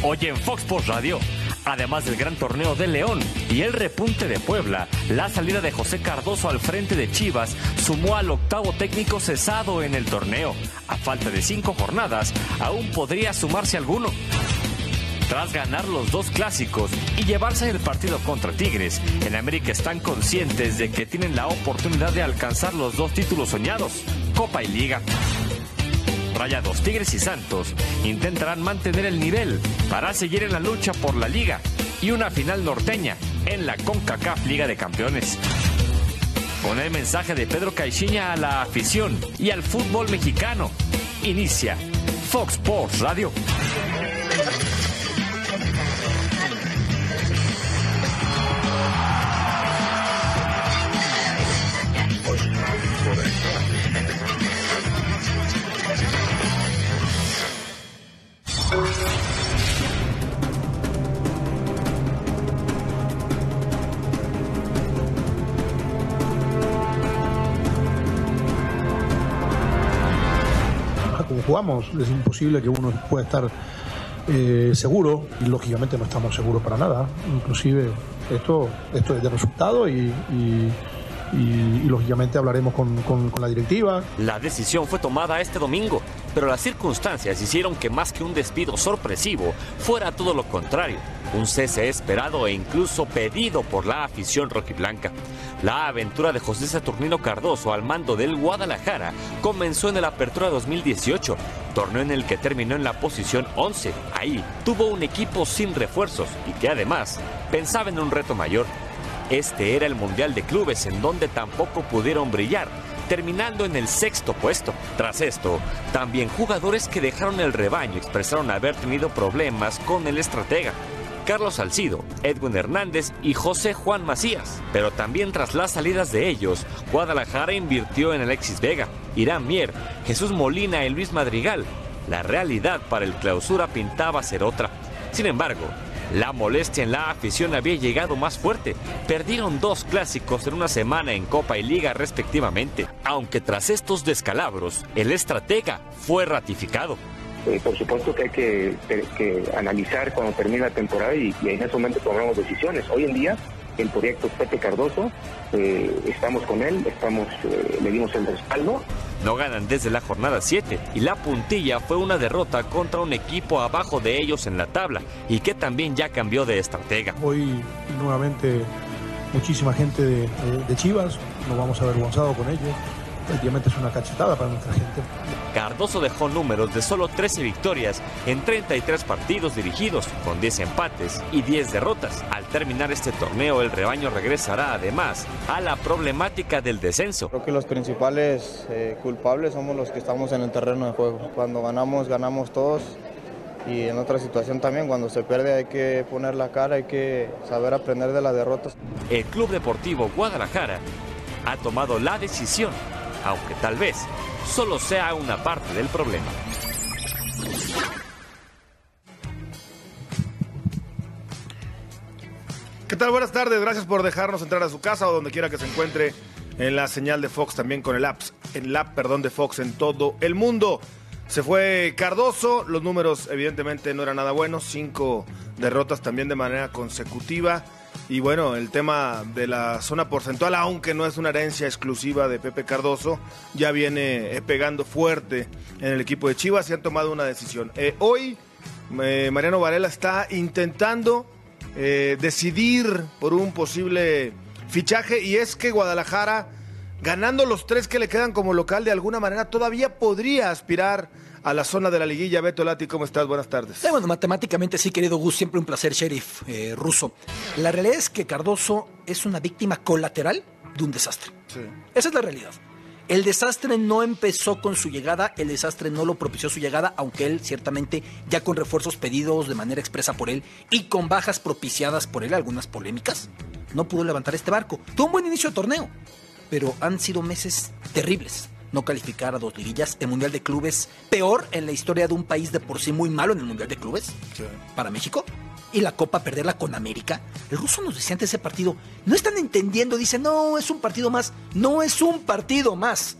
Hoy en Fox Sports Radio, además del gran torneo de León y el repunte de Puebla, la salida de José Cardoso al frente de Chivas sumó al octavo técnico cesado en el torneo. A falta de cinco jornadas, aún podría sumarse alguno. Tras ganar los dos clásicos y llevarse el partido contra Tigres, en América están conscientes de que tienen la oportunidad de alcanzar los dos títulos soñados, Copa y Liga. Rayados, Tigres y Santos intentarán mantener el nivel para seguir en la lucha por la liga y una final norteña en la CONCACAF Liga de Campeones. Con el mensaje de Pedro Caixinha a la afición y al fútbol mexicano, inicia Fox Sports Radio. Es imposible que uno pueda estar eh, seguro y lógicamente no estamos seguros para nada. Inclusive esto, esto es de resultado y- y- lógicamente hablaremos con la directiva. La decisión fue tomada este domingo, pero las circunstancias hicieron que más que un despido sorpresivo, fuera todo lo contrario, un cese esperado e incluso pedido por la afición rojiblanca. La aventura de José Saturnino Cardoso al mando del Guadalajara comenzó en el Apertura 2018, torneo en el que terminó en la posición 11. Ahí tuvo un equipo sin refuerzos y que además pensaba en un reto mayor. Este era el Mundial de Clubes en donde tampoco pudieron brillar, terminando en el sexto puesto. Tras esto, también jugadores que dejaron el rebaño expresaron haber tenido problemas con el estratega. Carlos Salcido, Edwin Hernández y José Juan Macías. Pero también tras las salidas de ellos, Guadalajara invirtió en Alexis Vega, Irán Mier, Jesús Molina y Luis Madrigal. La realidad para el clausura pintaba ser otra. Sin embargo, la molestia en la afición había llegado más fuerte. Perdieron dos clásicos en una semana en Copa y Liga respectivamente. Aunque tras estos descalabros, el estratega fue ratificado. Por supuesto que hay que, analizar cuando termine la temporada y, en ese momento tomamos decisiones. Hoy en día el proyecto Pepe Cardoso, eh, estamos con él, estamos, eh, le dimos el respaldo. No ganan desde la jornada 7 y la puntilla fue una derrota contra un equipo abajo de ellos en la tabla y que también ya cambió de estratega. Hoy nuevamente muchísima gente de, Chivas, nos vamos avergonzados con ellos. Prácticamente es una cachetada para nuestra gente. Cardoso dejó números de solo 13 victorias en 33 partidos dirigidos, con 10 empates y 10 derrotas. Al terminar este torneo, el rebaño regresará además a la problemática del descenso. Creo que los principales eh, culpables somos los que estamos en el terreno de juego. Cuando ganamos, ganamos todos. Y en otra situación también, cuando se pierde hay que poner la cara, hay que saber aprender de las derrotas. El Club Deportivo Guadalajara ha tomado la decisión, aunque tal vez solo sea una parte del problema. ¿Qué tal? Buenas tardes. Gracias por dejarnos entrar a su casa o donde quiera que se encuentre en la señal de Fox, también con el app, perdón, de Fox en todo el mundo. Se fue Cardoso, los números evidentemente no eran nada buenos, cinco derrotas también de manera consecutiva. Y bueno, el tema de la zona porcentual, aunque no es una herencia exclusiva de Pepe Cardoso, ya viene eh, pegando fuerte en el equipo de Chivas y han tomado una decisión. Eh, hoy eh, Mariano Varela está intentando decidir por un posible fichaje y es que Guadalajara, ganando los tres que le quedan como local, de alguna manera todavía podría aspirar a la zona de la liguilla. Beto Lati, ¿cómo estás? Buenas tardes. Eh, bueno, matemáticamente sí, querido Gus, siempre un placer, sheriff eh, ruso. La realidad es que Cardoso es una víctima colateral de un desastre. Esa es la realidad. El desastre no empezó con su llegada, el desastre no lo propició su llegada, aunque él ciertamente ya con refuerzos pedidos de manera expresa por él y con bajas propiciadas por él, algunas polémicas, no pudo levantar este barco. Tuvo un buen inicio de torneo, pero han sido meses terribles. No calificar a dos liguillas, el Mundial de Clubes peor en la historia de un país de por sí muy malo en el Mundial de Clubes para México y la Copa perderla con América. El ruso nos decía antes de ese partido, no están entendiendo, dice, no, es un partido más, no es un partido más.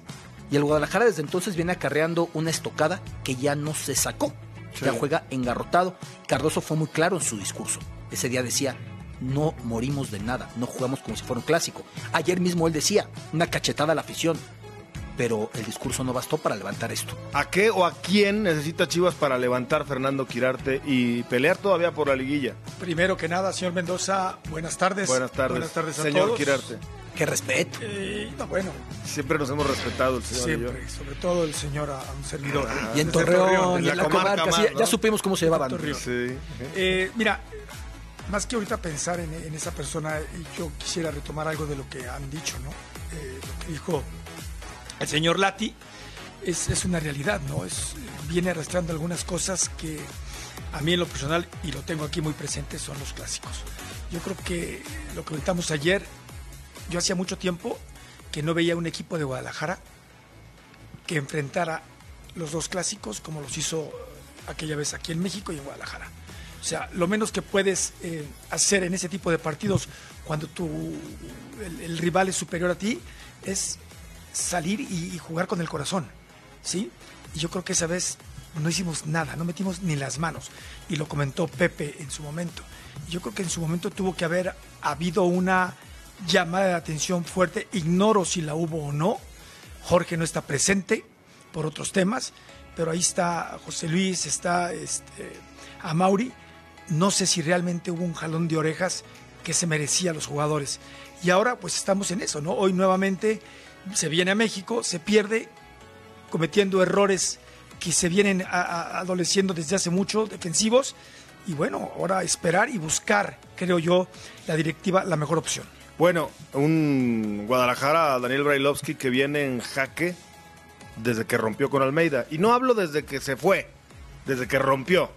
Y el Guadalajara desde entonces viene acarreando una estocada que ya no se sacó. Ya juega engarrotado. Cardoso fue muy claro en su discurso. Ese día decía, no morimos de nada, no jugamos como si fuera un clásico. Ayer mismo él decía, una cachetada a la afición. Pero el discurso no bastó para levantar esto. ¿A qué o a quién necesita Chivas para levantar Fernando Quirarte y pelear todavía por la liguilla? Primero que nada, señor Mendoza, buenas tardes. Buenas tardes. Buenas tardes a señor todos. Quirarte. Qué respeto. Eh, no, bueno, Siempre nos hemos respetado el señor y yo. siempre, sobre todo el señor a, a un servidor. y en Torreón, en y la en la comarca comarca, sí, más, ya ¿no? supimos cómo se llevaban. Sí. Eh, mira, más que ahorita pensar en, en esa persona, yo quisiera retomar algo de lo que han dicho, ¿no? Eh, lo que dijo el señor Lati es, es una realidad, ¿no? Es, viene arrastrando algunas cosas que a mí en lo personal, y lo tengo aquí muy presente, son los clásicos. Yo creo que lo que comentamos ayer, yo hacía mucho tiempo que no veía un equipo de Guadalajara que enfrentara los dos clásicos como los hizo aquella vez aquí en México y en Guadalajara. O sea, lo menos que puedes eh, hacer en ese tipo de partidos cuando tu, el, el rival es superior a ti es salir y, jugar con el corazón, ¿sí? Y yo creo que esa vez no hicimos nada, no metimos ni las manos. Y lo comentó Pepe en su momento. Yo creo que en su momento tuvo que haber habido una llamada de atención fuerte. Ignoro si la hubo o no. Jorge no está presente por otros temas, pero ahí está José Luis, está este, a Mauri. No sé si realmente hubo un jalón de orejas que se merecía a los jugadores. Y ahora pues estamos en eso, ¿no? Hoy nuevamente se viene a México, se pierde cometiendo errores que se vienen a- adoleciendo desde hace mucho, defensivos. Y bueno, ahora esperar y buscar, creo yo, la directiva, la mejor opción. Bueno, un Guadalajara, Daniel Brailovsky, que viene en jaque desde que rompió con Almeida. Y no hablo desde que se fue, desde que rompió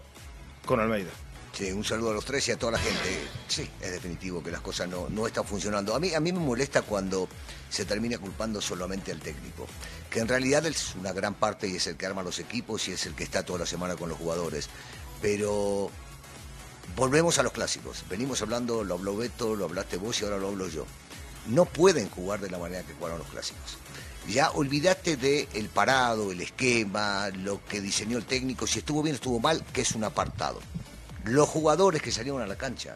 con Almeida. Sí, un saludo a los tres y a toda la gente. Sí, es definitivo que las cosas no, no están funcionando. A mí, a mí me molesta cuando se termina culpando solamente al técnico, que en realidad es una gran parte y es el que arma los equipos y es el que está toda la semana con los jugadores. Pero volvemos a los clásicos. Venimos hablando, lo habló Beto, lo hablaste vos y ahora lo hablo yo. No pueden jugar de la manera que jugaron los clásicos. Ya olvídate del el parado, el esquema, lo que diseñó el técnico, si estuvo bien estuvo mal, que es un apartado. Los jugadores que salieron a la cancha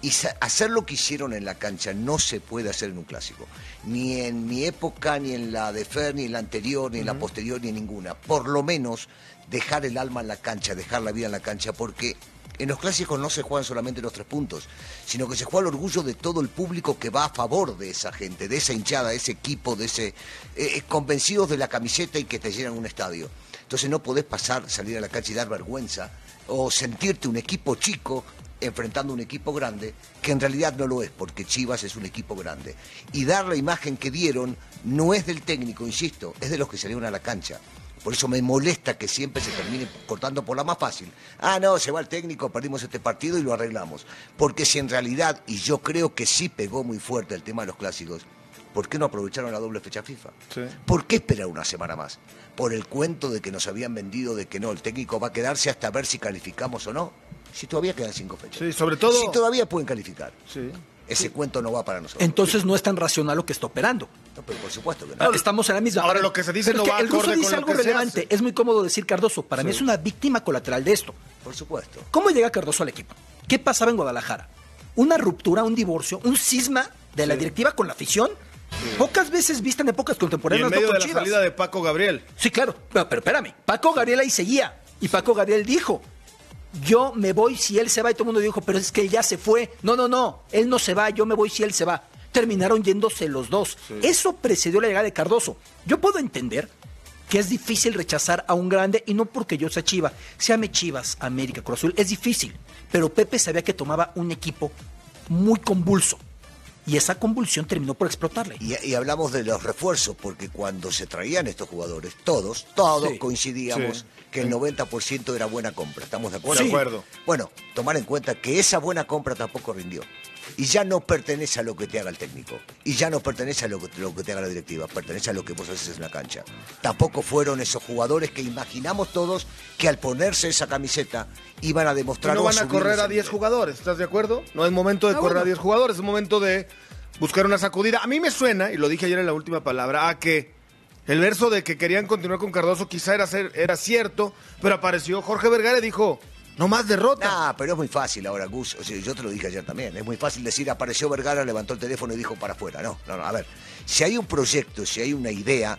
y hacer lo que hicieron en la cancha no se puede hacer en un clásico. Ni en mi época, ni en la de Fer, ni en la anterior, ni en la posterior, ni en ninguna. Por lo menos dejar el alma en la cancha, dejar la vida en la cancha, porque en los clásicos no se juegan solamente los tres puntos, sino que se juega el orgullo de todo el público que va a favor de esa gente, de esa hinchada, de ese equipo, de ese eh, convencidos de la camiseta y que te llenan un estadio. Entonces no podés pasar, salir a la cancha y dar vergüenza o sentirte un equipo chico enfrentando un equipo grande, que en realidad no lo es, porque Chivas es un equipo grande. Y dar la imagen que dieron no es del técnico, insisto, es de los que salieron a la cancha. Por eso me molesta que siempre se termine cortando por la más fácil. Ah, no, se va el técnico, perdimos este partido y lo arreglamos. Porque si en realidad, y yo creo que sí pegó muy fuerte el tema de los clásicos, ¿por qué no aprovecharon la doble fecha FIFA? Sí. ¿Por qué esperar una semana más? ¿Por el cuento de que nos habían vendido de que no, el técnico va a quedarse hasta ver si calificamos o no? Si todavía quedan cinco fechas. Sí, sobre todo- Si todavía pueden calificar. Sí. Ese cuento no va para nosotros. Entonces no es tan racional lo que está operando. No, pero por supuesto que no. Estamos en la misma. Ahora, lo que se dice Pero no va El ruso dice algo relevante. Es muy cómodo decir Cardoso. Para mí es una víctima colateral de esto. Por supuesto. ¿Cómo llega Cardoso al equipo? ¿Qué pasaba en Guadalajara? Una ruptura, un divorcio, un cisma de la directiva con la afición. Pocas veces vista en épocas Y contemporáneas. no con de la Chivas. salida de Paco Gabriel. Sí, claro. Pero, pero espérame. Paco Gabriel ahí seguía. Y Paco Gabriel dijo: Yo me voy si él se va. Y todo el mundo dijo: Pero es que él ya se fue. No, no, no. Él no se va. Yo me voy si él se va. Terminaron yéndose los dos. Eso precedió la llegada de Cardoso. Yo puedo entender que es difícil rechazar a un grande y no porque yo sea Chiva. Se ame Chivas, América, Cruz Azul. Es difícil. Pero Pepe sabía que tomaba un equipo muy convulso. Y esa convulsión terminó por explotarle. Y, y hablamos de los refuerzos, porque cuando se traían estos jugadores, todos, todos Sí. coincidíamos Sí. que el 90% era buena compra. ¿Estamos de acuerdo? De acuerdo. Bueno, tomar en cuenta que esa buena compra tampoco rindió. Y ya no pertenece a lo que te haga el técnico. Y ya no pertenece a lo que, lo que te haga la directiva. Pertenece a lo que vos haces en la cancha. Tampoco fueron esos jugadores que imaginamos todos que al ponerse esa camiseta iban a Y demostrar no van a correr a 10 nivel. jugadores, ¿estás de acuerdo? No es momento de Ah, correr a bueno. 10 jugadores, es momento de buscar una sacudida. A mí me suena, y lo dije ayer en la última palabra, a que El verso de que querían continuar con Cardoso quizá era, ser, era cierto, pero apareció Jorge Vergara y dijo, no más derrota. Ah, pero es muy fácil ahora, Gus. O sea, yo te lo dije ayer también. Es muy fácil decir, apareció Vergara, levantó el teléfono y dijo para afuera. No, no, no. A ver, si hay un proyecto, si hay una idea,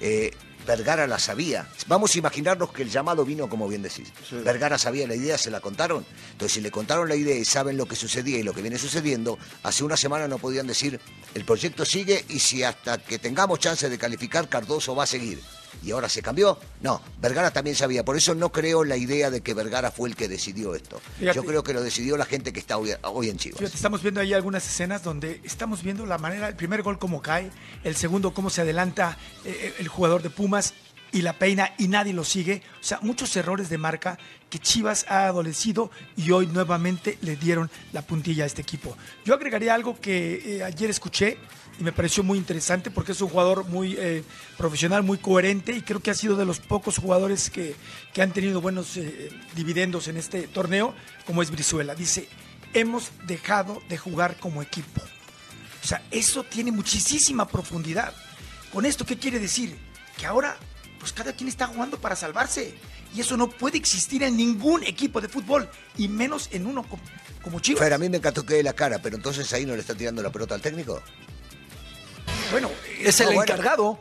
eh, Vergara la sabía. Vamos a imaginarnos que el llamado vino, como bien decís. Vergara sabía la idea, se la contaron. Entonces, si le contaron la idea y saben lo que sucedía y lo que viene sucediendo, hace una semana no podían decir, el proyecto sigue y si hasta que tengamos chance de calificar, Cardoso va a seguir. Y ahora se cambió. No, Vergara también sabía. Por eso no creo la idea de que Vergara fue el que decidió esto. Fíjate. Yo creo que lo decidió la gente que está hoy, hoy en Chivas. Fíjate, estamos viendo ahí algunas escenas donde estamos viendo la manera, el primer gol cómo cae, el segundo cómo se adelanta eh, el jugador de Pumas y la peina y nadie lo sigue. O sea, muchos errores de marca que Chivas ha adolecido y hoy nuevamente le dieron la puntilla a este equipo. Yo agregaría algo que eh, ayer escuché y me pareció muy interesante porque es un jugador muy eh, profesional, muy coherente y creo que ha sido de los pocos jugadores que, que han tenido buenos eh, dividendos en este torneo, como es Brizuela. Dice, hemos dejado de jugar como equipo. O sea, eso tiene muchísima profundidad. ¿Con esto qué quiere decir? Que ahora, pues cada quien está jugando para salvarse. Y eso no puede existir en ningún equipo de fútbol, y menos en uno como, como Chivas. Fer, a mí me encantó que dé la cara, pero entonces ahí no le está tirando la pelota al técnico. Bueno, Es el bueno. encargado.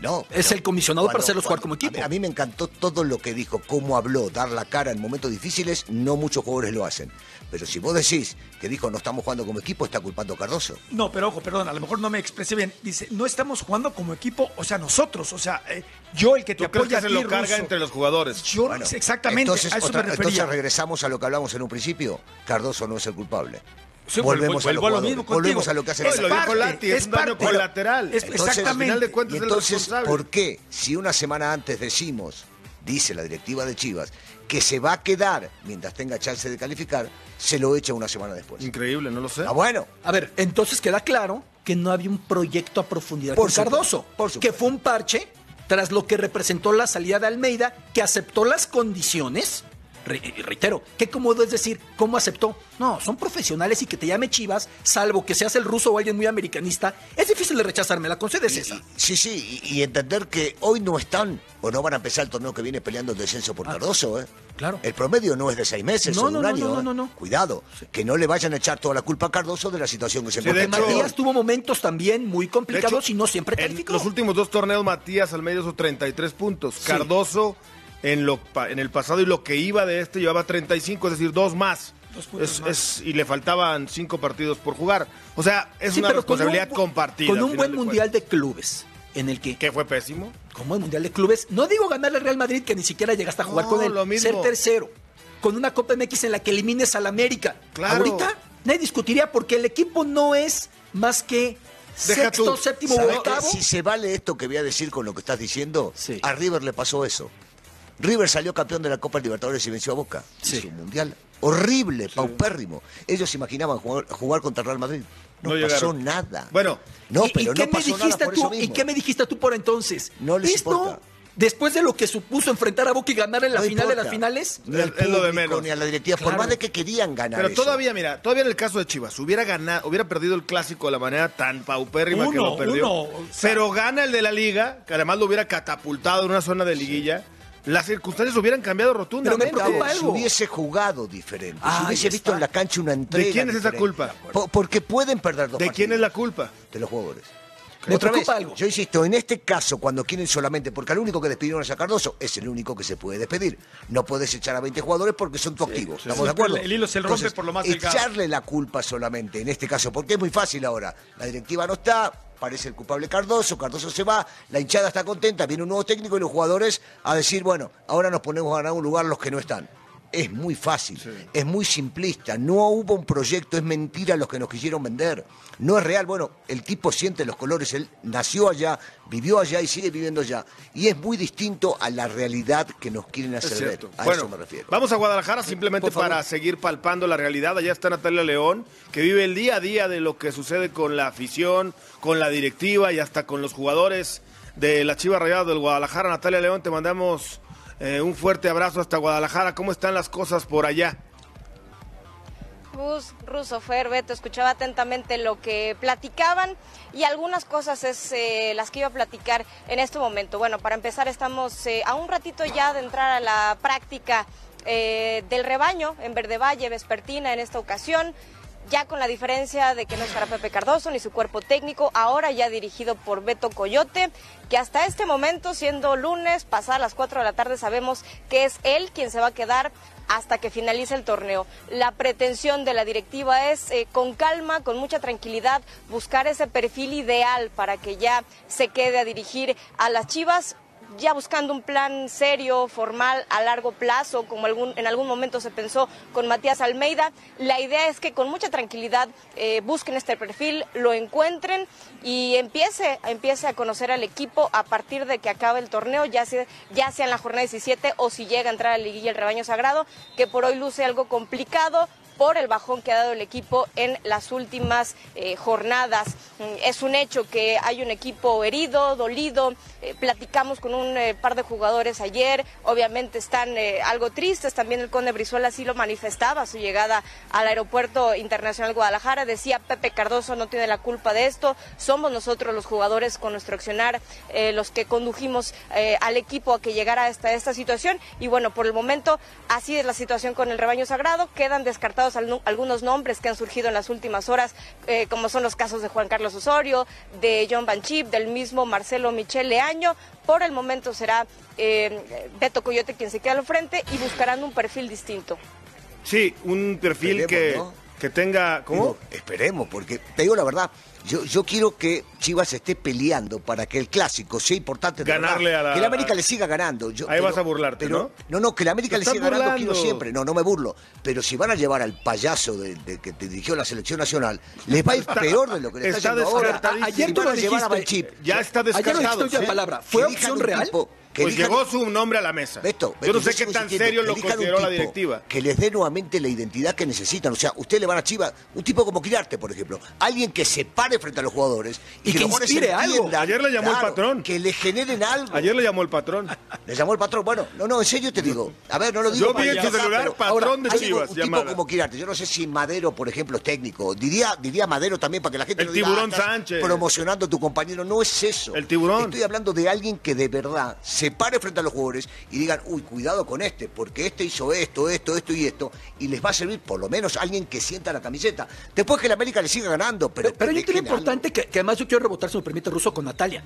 No. Es el comisionado para cuando- hacerlos jugar como equipo. A mí, a mí me encantó todo lo que dijo, cómo habló, dar la cara en momentos difíciles. No muchos jugadores lo hacen. Pero si vos decís que dijo no estamos jugando como equipo, está culpando a Cardoso. No, pero ojo, perdón, a lo mejor no me expresé bien. Dice, no estamos jugando como equipo, o sea, nosotros, o sea, eh, yo el que te ¿Tú crees apoya que a se lo carga entre los jugadores? Yo, Bueno, exactamente, entonces, a eso otra- me refería. entonces regresamos a lo que hablamos en un principio. Cardoso no es el culpable. Sí, volvemos vuelvo- a, los vuelvo a lo jugadores, mismo volvemos a lo que hace lo dijo Lati, es un daño parte. colateral. Es- Entonces, exactamente. al final de cuentas, Y es el entonces. ¿por qué si una semana antes decimos, dice la directiva de Chivas, que se va a quedar mientras tenga chance de calificar, se lo echa una semana después? Increíble, no lo sé. Ah, bueno. A ver, entonces queda claro que no había un proyecto a profundidad Por con supuesto, Cardoso, por que fue un parche tras lo que representó la salida de Almeida, que aceptó las condiciones. Re- y reitero, ¿qué cómodo es decir cómo aceptó? No, son profesionales y que te llame Chivas, salvo que seas el ruso o alguien muy americanista, es difícil de rechazarme, la concedes esa. Sí, sí, y, y entender que hoy no están o no van a empezar el torneo que viene peleando el descenso por Cardoso, ¿eh? claro. El promedio no es de seis meses No, o no, un no, año. no, no, ¿eh? no, no. Cuidado, que no le vayan a echar toda la culpa a Cardoso de la situación que se Sí, encuentra. Matías tuvo momentos también muy complicados hecho, y no siempre En calificó. los últimos dos torneos, Matías Almeida hizo 33 puntos. Cardoso en, lo, en el pasado y lo que iba de este llevaba 35, es decir, dos más. Dos puntos Es- más. es- y le faltaban cinco partidos por jugar. O sea, es Sí, una pero con un responsabilidad compartida. Con un buen de mundial de clubes, en el que. ¿Qué fue pésimo? como el Mundial de Clubes, no digo ganarle al Real Madrid, que ni siquiera llegaste a jugar No, con él, lo mismo. ser tercero, con una Copa MX en la que elimines al América. Claro. Ahorita nadie discutiría porque el equipo no es más que Deja sexto, tú. séptimo octavo. Si se vale esto que voy a decir con lo que estás diciendo, Sí. a River le pasó eso. River salió campeón de la Copa Libertadores y venció a Boca. Sí. Es un mundial horrible, paupérrimo. Ellos imaginaban jugar, jugar contra Real Madrid. No, No pasó nada. Bueno, no, ¿Y- pero ¿Y, qué no me pasó nada dijiste por tú? ¿Y qué me dijiste tú por entonces? No les ¿Esto, importa. después de lo que supuso enfrentar a Boca y ganar en la No final de las finales, Ni al Es- es lo de menos. Ni a la directiva, por más de que querían ganar pero eso. todavía, mira, todavía en el caso de Chivas, hubiera ganado, hubiera perdido el clásico de la manera tan paupérrima que Uno, lo perdió. uno, o sea- pero gana el de la liga, que además lo hubiera catapultado en una zona de liguilla. Las circunstancias hubieran cambiado rotundamente. Pero me preocupa Si hubiese jugado diferente, si hubiese visto en la cancha una entrega ¿De quién es esa culpa? Po- porque pueden perder dos ¿De quién es la culpa? de los jugadores. Me Otra preocupa vez, algo. Yo insisto, en este caso, cuando quieren solamente, porque al único que despidieron es a Cardoso, es el único que se puede despedir. No puedes echar a 20 jugadores porque son tu activo. ¿Estamos Sí, de acuerdo? el hilo se rompe por lo más delgado. Echarle la culpa solamente, en este caso, porque es muy fácil ahora. La directiva no está, parece el culpable Cardoso, Cardoso se va, la hinchada está contenta, viene un nuevo técnico y los jugadores a decir, bueno, ahora nos ponemos a ganar un lugar los que no están. Es muy fácil, es muy simplista, no hubo un proyecto, es mentira los que nos quisieron vender, no es real. Bueno, el tipo siente los colores, él nació allá, vivió allá y sigue viviendo allá. Y es muy distinto a la realidad que nos quieren hacer ver. A bueno, eso me refiero. vamos a Guadalajara simplemente para seguir palpando la realidad. Allá está Natalia León, que vive el día a día de lo que sucede con la afición, con la directiva y hasta con los jugadores de la Chiva Rayada del Guadalajara. Natalia León, te mandamos eh, un fuerte abrazo hasta Guadalajara. ¿Cómo están las cosas por allá? Gus, Russo, Fer, Beto, escuchaba atentamente lo que platicaban y algunas cosas es eh, las que iba a platicar en este momento. Bueno, para empezar estamos eh, a un ratito ya de entrar a la práctica del rebaño en Verde Valle, Vespertina en esta ocasión ya con la diferencia de que no estará Pepe Cardoso ni su cuerpo técnico, ahora ya dirigido por Beto Coyote, que hasta este momento, siendo lunes, pasadas las 4 de la tarde, sabemos que es él quien se va a quedar hasta que finalice el torneo. La pretensión de la directiva es, eh, con calma, con mucha tranquilidad, buscar ese perfil ideal para que ya se quede a dirigir a las Chivas ya buscando un plan serio, formal, a largo plazo, como en algún momento se pensó con Matías Almeida. La idea es que con mucha tranquilidad eh, busquen este perfil, lo encuentren y empiece, empiece a conocer al equipo a partir de que acabe el torneo, ya sea, ya sea en la jornada 17 o si llega a entrar a la liguilla el rebaño sagrado, que por hoy luce algo complicado por el bajón que ha dado el equipo en las últimas eh, jornadas. Mm, es un hecho que hay un equipo herido, dolido. Eh, platicamos con un eh, par de jugadores ayer. Obviamente están algo tristes. También el Conde Brizuela así lo manifestaba su llegada al Aeropuerto Internacional Guadalajara. Decía Pepe Cardoso no tiene la culpa de esto. Somos nosotros los jugadores con nuestro accionar los que condujimos al equipo a que llegara hasta esta situación. Y bueno, por el momento así es la situación con el rebaño sagrado. Quedan descartados algunos nombres que han surgido en las últimas horas, eh, como son los casos de Juan Carlos Osorio, de John Banchip, del mismo Marcelo Michel Leaño. Por el momento será eh, Beto Coyote quien se queda al frente y buscarán un perfil distinto. Sí, un perfil que, que tenga... ¿Cómo? esperemos, porque te digo la verdad, yo, yo quiero que Chivas esté peleando para que el clásico sea importante. Ganarle a la... Que la América le siga ganando. Ahí vas a burlarte, ¿no? No, no, que la América le siga ganando quiero siempre. No, no me burlo. Pero si van a llevar al payaso de, que te dirigió la selección nacional, les va a ir peor de lo que le está, está ahora. Ayer tú lo dijiste. Ya está descartado. Ayer lo palabra. ¿Fue opción real? Pues llegó su nombre a la mesa. Beto, Yo no sé qué tan serio lo consideró la directiva. Que les dé nuevamente la identidad que necesitan. O sea, usted le van a Chivas, un tipo como Quirarte, por ejemplo. Alguien que se pare frente a los jugadores y, que, inspire algo. Ayer le llamó el patrón. Que le generen algo. Ayer le llamó el patrón. Le llamó el patrón. Bueno, no, no, en serio te digo. A ver, no lo digo. Yo vi en su celular patrón de Chivas. Un tipo como Quirarte. Yo no sé si Madero, por ejemplo, es técnico. Diría, diría Madero también para que la gente el tiburón Sánchez. promocionando a tu compañero. No es eso. El tiburón. Estoy hablando de alguien que de verdad se pare frente a los jugadores y digan, uy, cuidado con este, porque este hizo esto, esto, esto y esto, y les va a servir por lo menos alguien que sienta la camiseta. Después que la América le siga ganando, pero... Pero, hay un tema importante que, además yo quiero rebotar, si me permite, Ruso, con Natalia.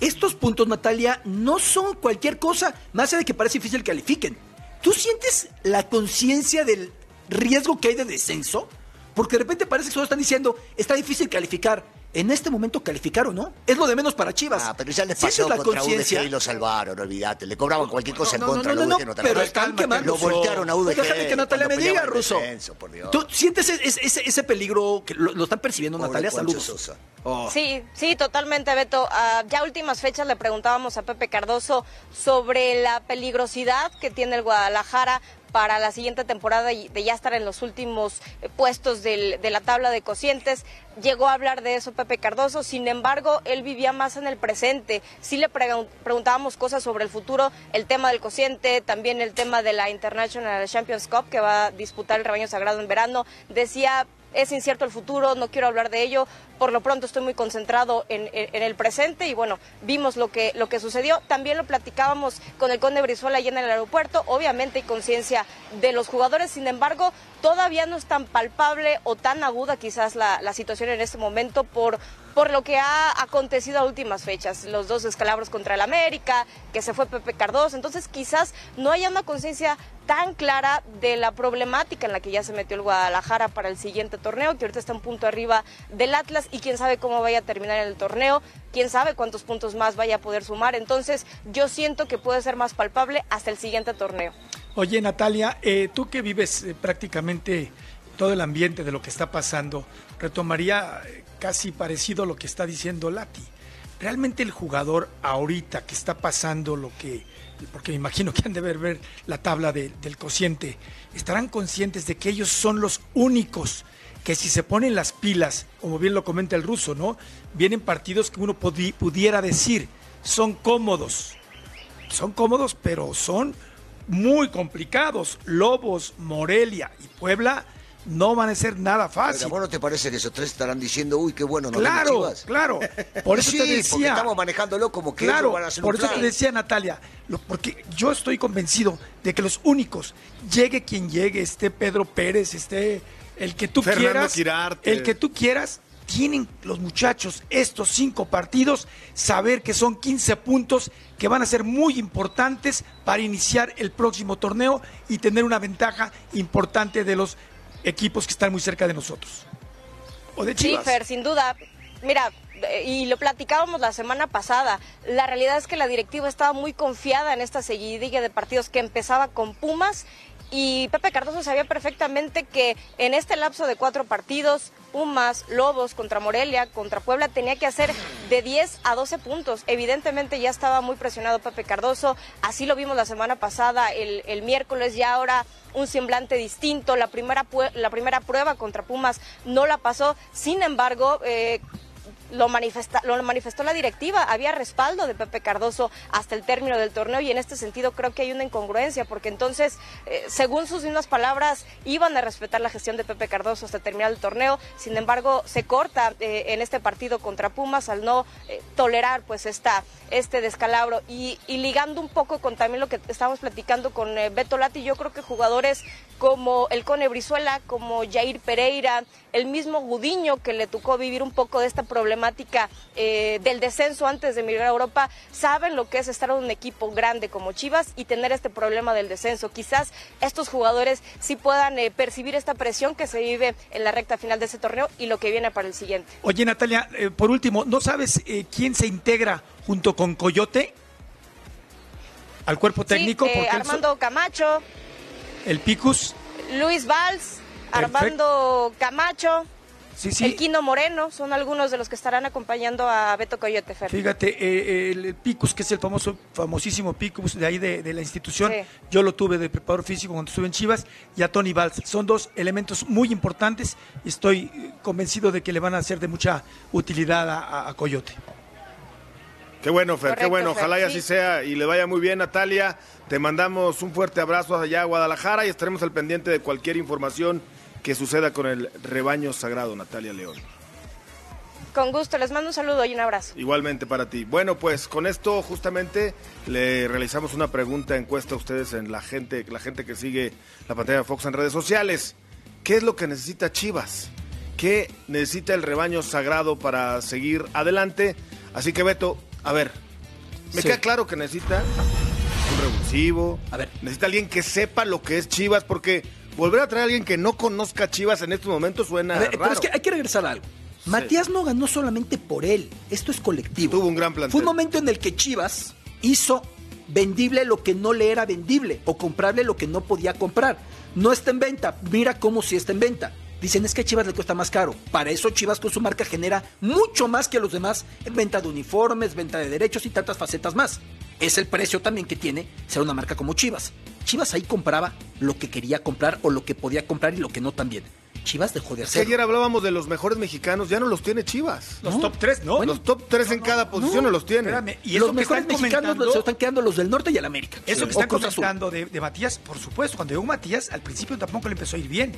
Estos puntos, Natalia, no son cualquier cosa, más allá de que parece difícil que califiquen. ¿Tú sientes la conciencia del riesgo que hay de descenso? Porque de repente parece que todos están diciendo, está difícil calificar en este momento calificar o no. Es lo de menos para Chivas. Ah, pero ya les pasó la contra UDG y lo salvaron, olvídate. Le cobraban cualquier cosa en contra no, no, no, Pero están quemando. Lo voltearon a UDG. Déjame que Natalia me diga, Ruso. ¿Tú sientes ese, ese, peligro que lo, están percibiendo, Natalia? Saludos. Oh. Sí, sí, totalmente, Beto. Uh, ya últimas fechas le preguntábamos a Pepe Cardoso sobre la peligrosidad que tiene el Guadalajara para la siguiente temporada de ya estar en los últimos eh, puestos de la tabla de cocientes. Llegó a hablar de eso Pepe Cardoso, sin embargo, él vivía más en el presente. Sí le preguntábamos cosas sobre el futuro, el tema del cociente, también el tema de la International Champions Cup que va a disputar el rebaño sagrado en verano. Decía, es incierto el futuro, no quiero hablar de ello, por lo pronto estoy muy concentrado en, el presente y bueno, vimos lo que, lo que sucedió. También lo platicábamos con el conde Brizuela allí en el aeropuerto, obviamente hay conciencia de los jugadores, sin embargo, todavía no es tan palpable o tan aguda quizás la, situación en este momento por por lo que ha acontecido a últimas fechas, los dos escalabros contra el América, que se fue Pepe Cardoso, entonces quizás no haya una conciencia tan clara de la problemática en la que ya se metió el Guadalajara para el siguiente torneo, que ahorita está en punto arriba del Atlas y quién sabe cómo vaya a terminar el torneo, quién sabe cuántos puntos más vaya a poder sumar, entonces yo siento que puede ser más palpable hasta el siguiente torneo. Oye Natalia, eh, tú que vives eh, prácticamente todo el ambiente de lo que está pasando, retomaría eh, casi parecido a lo que está diciendo Lati. Realmente el jugador ahorita que está pasando lo que, porque me imagino que han de ver, ver la tabla del cociente, estarán conscientes de que ellos son los únicos que si se ponen las pilas, como bien lo comenta el ruso, ¿no? Vienen partidos que uno pudiera decir son cómodos. Son cómodos, pero son muy complicados. Lobos, Morelia y Puebla no van a ser nada Pero, fácil. ¿A vos no te parece que esos tres estarán diciendo, uy, qué bueno, no Claro, Chivas? claro. Por eso Sí, te decía. estamos manejándolo como que claro, ellos van a hacer por un eso plan. te decía Natalia, lo- porque yo estoy convencido de que los únicos, llegue quien llegue, esté Pedro Pérez, esté el que tú Fernando quieras, Quirarte. el que tú quieras, tienen los muchachos estos cinco partidos, saber que son 15 puntos que van a ser muy importantes para iniciar el próximo torneo y tener una ventaja importante de los equipos que están muy cerca de nosotros. O de Sí, Chivas. Fer, sin duda. Mira, eh, y lo platicábamos la semana pasada, la realidad es que la directiva estaba muy confiada en esta seguidilla de partidos que empezaba con Pumas y Pepe Cardoso sabía perfectamente que en este lapso de cuatro partidos, Pumas, Lobos contra Morelia, contra Puebla, tenía que hacer de 10 a 12 puntos. Evidentemente ya estaba muy presionado Pepe Cardoso, así lo vimos la semana pasada, el, miércoles ya ahora un semblante distinto. La primera, la primera prueba contra Pumas no la pasó. Sin embargo, eh, lo, lo manifestó la directiva, había respaldo de Pepe Cardoso hasta el término del torneo y en este sentido creo que hay una incongruencia porque entonces, eh, según sus mismas palabras, iban a respetar la gestión de Pepe Cardoso hasta terminar el torneo, sin embargo se corta eh, en este partido contra Pumas al no eh, tolerar pues esta, este descalabro. Y, y ligando un poco con también lo que estábamos platicando con Beto Lati, yo creo que jugadores como el Cone Brizuela, como Jair Pereira, el mismo Gudiño que le tocó vivir un poco de esta problemática eh, del descenso antes de emigrar a Europa, saben lo que es estar en un equipo grande como Chivas y tener este problema del descenso. Quizás estos jugadores sí puedan eh, percibir esta presión que se vive en la recta final de ese torneo y lo que viene para el siguiente. Oye, Natalia, eh, por último, ¿no sabes quién se integra junto con Coyote al cuerpo técnico? Sí, Porque Armando Camacho, el Picus, Luis Valls. Armando Camacho. sí, sí. El Quino Moreno son algunos de los que estarán acompañando a Beto Coyote Fer. Fíjate, eh, el, el Picus, que es el famoso, famosísimo Picus de ahí de, de la institución, Sí. yo lo tuve de preparador físico cuando estuve en Chivas, y a Tony Valls. Son dos elementos muy importantes y estoy eh, convencido de que le van a ser de mucha utilidad a, a- a Coyote. Qué bueno, Fer, qué bueno. Fer, Ojalá y sí. así sea y le vaya muy bien, Natalia. Te mandamos un fuerte abrazo allá a Guadalajara y estaremos al pendiente de cualquier información que suceda con el rebaño sagrado, Natalia León. Con gusto, les mando un saludo y un abrazo. Igualmente para ti. Bueno, pues con esto justamente le realizamos una pregunta encuesta a ustedes en la gente, la gente que sigue la pantalla de Fox en redes sociales. ¿Qué es lo que necesita Chivas? ¿Qué necesita el rebaño sagrado para seguir adelante? Así que Beto, a ver, me Sí. queda claro que necesita un revulsivo. A ver. Necesita alguien que sepa lo que es Chivas, porque volver a traer a alguien que no conozca Chivas en estos momentos suena A ver, pero raro. es que hay que regresar a algo. Matías no ganó solamente por él, esto es colectivo. Tuvo un gran plantel. Fue un momento en el que Chivas hizo vendible lo que no le era vendible o comprarle lo que no podía comprar. No está en venta, mira cómo si está en venta. Dicen es que a Chivas le cuesta más caro. Para eso Chivas con su marca genera mucho más que los demás en venta de uniformes, venta de derechos y tantas facetas más. Es el precio también que tiene ser una marca como Chivas. Chivas ahí compraba lo que quería comprar o lo que podía comprar y lo que no también. Chivas dejó de hacerlo. ayer hablábamos de los mejores mexicanos, ya no los tiene Chivas. Los No. top 3, ¿no? los top 3 en cada posición no, los tiene. Espérame, y eso los que mejores están mexicanos comentando- se están quedando los del norte y el América. Eso que están comentando de, de Matías, por supuesto, cuando llegó Matías, al principio tampoco le empezó a ir bien.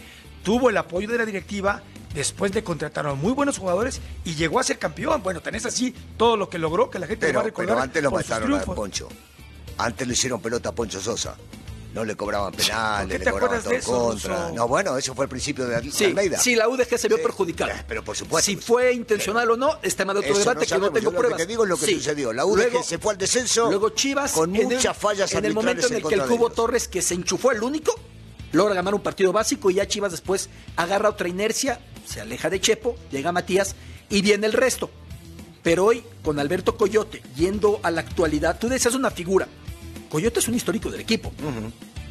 Tuvo el apoyo de la directiva después de contratar a muy buenos jugadores y llegó a ser campeón. Bueno, tenés así todo lo que logró, que la gente lo va Pero, a recordar. pero antes lo por sus mataron a. Poncho. Antes le hicieron pelota a Poncho Sosa. No le cobraban ¿Por qué penales, le cobraban todo en eso, contra. No, bueno, eso fue el principio de, Sí, Almeida. sí, la UDG se vio Sí, perjudicada. eh, pero por supuesto. Si fue intencional o no, es tema de otro debate no que no tengo Yo pruebas. Lo que te digo es lo que Sí. sucedió. La UDG Luego- se fue al descenso Luego Chivas, con en muchas fallas En el momento en el que el Cubo. Torres, que se enchufó el único, logra ganar un partido básico y ya Chivas después agarra otra inercia, se aleja de Chepo, llega Matías y viene el resto. Pero hoy, con Alberto Coyote, yendo a la actualidad, tú decías una figura. Coyote es un histórico del equipo.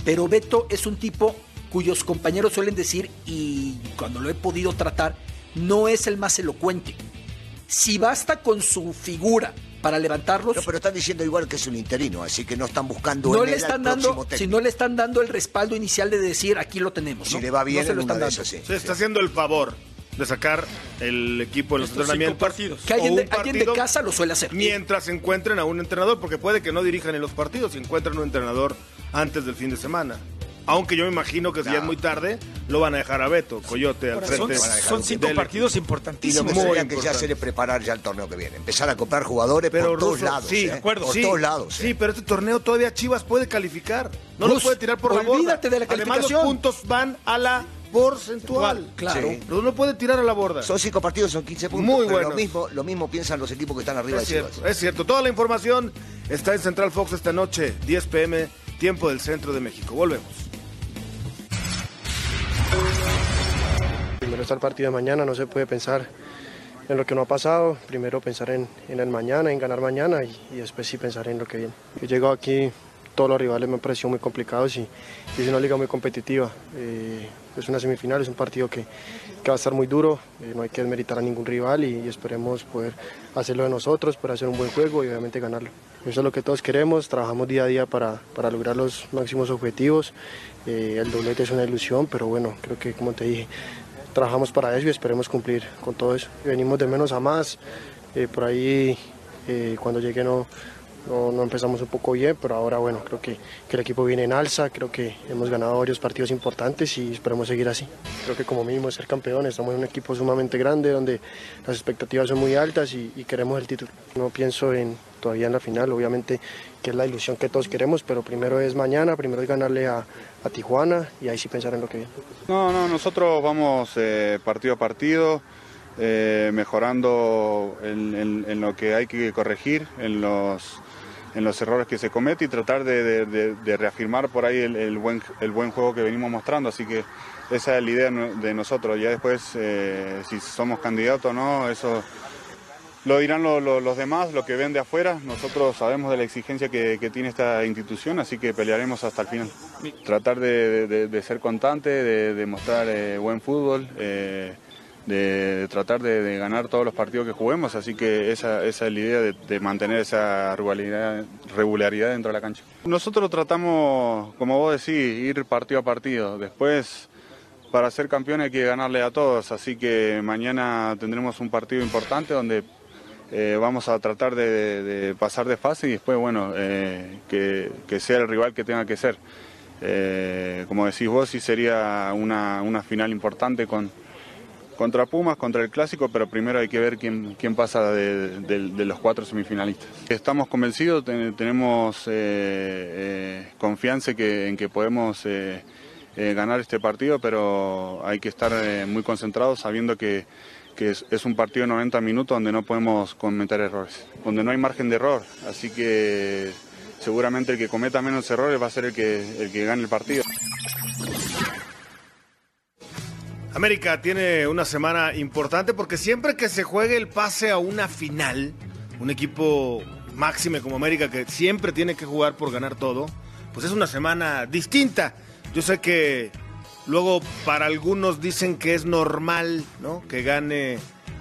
Pero Beto es un tipo cuyos compañeros suelen decir, y cuando lo he podido tratar, no es el más elocuente. Si basta con su figura para levantarlos, No, pero están diciendo igual que es un interino, así que no están buscando no en le él al están próximo dando, si no le están dando el respaldo inicial de decir aquí lo tenemos. Si ¿no? le va bien no se en lo están dando. esas, sí. Se está haciendo el favor de sacar el equipo en los Estos cinco entrenamientos. partidos. Que alguien o de, alguien casa lo suele hacer. Mientras encuentren a un entrenador, porque puede que no dirijan en los partidos y encuentren un entrenador antes del fin de semana. Aunque yo me imagino que si ya es muy tarde, lo van a dejar a Beto, Coyote, al Son, frente. son cinco del- partidos Y lo importantísimos. que tendrían que ya hacer es preparar ya el torneo que viene. Empezar a comprar jugadores Pero por todos lados. sí, ¿eh? de acuerdo, por sí, todos lados. Sí, ¿eh? pero este torneo todavía Chivas puede calificar. No lo puede tirar por la borda. olvídate de la Además, los calificación. puntos van a la porcentual. Claro. Sí. Pero no puede tirar a la borda. Son cinco partidos, son 15 puntos. Muy pero buenos. Lo mismo, lo mismo piensan los equipos que están arriba Es de Chivas. cierto, es cierto. Toda la información está en Central Fox esta noche, 10 pm, tiempo del centro de México. Volvemos. Primero está el partido de mañana, no se puede pensar en lo que no ha pasado, primero pensar en, en el mañana, en ganar mañana y, y después sí pensar en lo que viene. Yo llego aquí, todos los rivales me han parecido muy complicados y, y es una liga muy competitiva. Eh, es una semifinal, es un partido que, que va a estar muy duro, eh, no hay que desmeritar a ningún rival y, esperemos poder hacerlo de nosotros, poder hacer un buen juego y obviamente ganarlo. Eso es lo que todos queremos, trabajamos día a día para, para lograr los máximos objetivos. Eh, el doblete es una ilusión, pero bueno, creo que como te dije, trabajamos para eso y esperemos cumplir con todo eso. Venimos de menos a más, eh, por ahí cuando llegué no, no, empezamos un poco bien, pero ahora bueno, creo que, que el equipo viene en alza, creo que hemos ganado varios partidos importantes y esperemos seguir así. Creo que como mínimo es ser campeones, estamos en un equipo sumamente grande donde las expectativas son muy altas y, queremos el título. No pienso en todavía en la final, obviamente que es la ilusión que todos queremos, pero primero es mañana, primero es ganarle a, a Tijuana y ahí sí pensar en lo que viene. No, no, nosotros vamos eh, partido a partido, eh, mejorando en lo que hay que corregir, en los, en los errores que se cometen y tratar de, de- de- de reafirmar por ahí el, el buen, el buen juego que venimos mostrando. Así que esa es la idea de nosotros. Ya después, eh, si somos candidatos o no, eso lo dirán lo- lo- los demás, lo que ven de afuera. Nosotros sabemos de la exigencia que, que tiene esta institución, así que pelearemos hasta el final. Tratar de, ser constante, de, de mostrar eh, buen fútbol, eh, de, tratar de, ganar todos los partidos que juguemos, así que esa, es la idea de, mantener esa regularidad, regularidad dentro de la cancha. Nosotros tratamos, como vos decís, ir partido a partido. Después para ser campeón hay que ganarle a todos, así que mañana tendremos un partido importante donde eh, vamos a tratar de, pasar de fase y después, bueno, eh, que, que sea el rival que tenga que ser. Eh, como decís vos, sí sería una, una final importante con, contra Pumas, contra el Clásico, pero primero hay que ver quién, quién pasa de, los cuatro semifinalistas. Estamos convencidos, ten- tenemos eh, eh, confianza que, en que podemos eh, ganar este partido, pero hay que estar muy concentrados sabiendo que, que es, es un partido de 90 minutos donde no podemos cometer errores, donde no hay margen de error, así que seguramente el que cometa menos errores va a ser el que, el que gane el partido. América tiene una semana importante porque siempre que se juegue el pase a una final, un equipo máxime como América que siempre tiene que jugar por ganar todo, pues es una semana distinta. Yo sé que luego para algunos dicen que es normal, ¿no? Que gane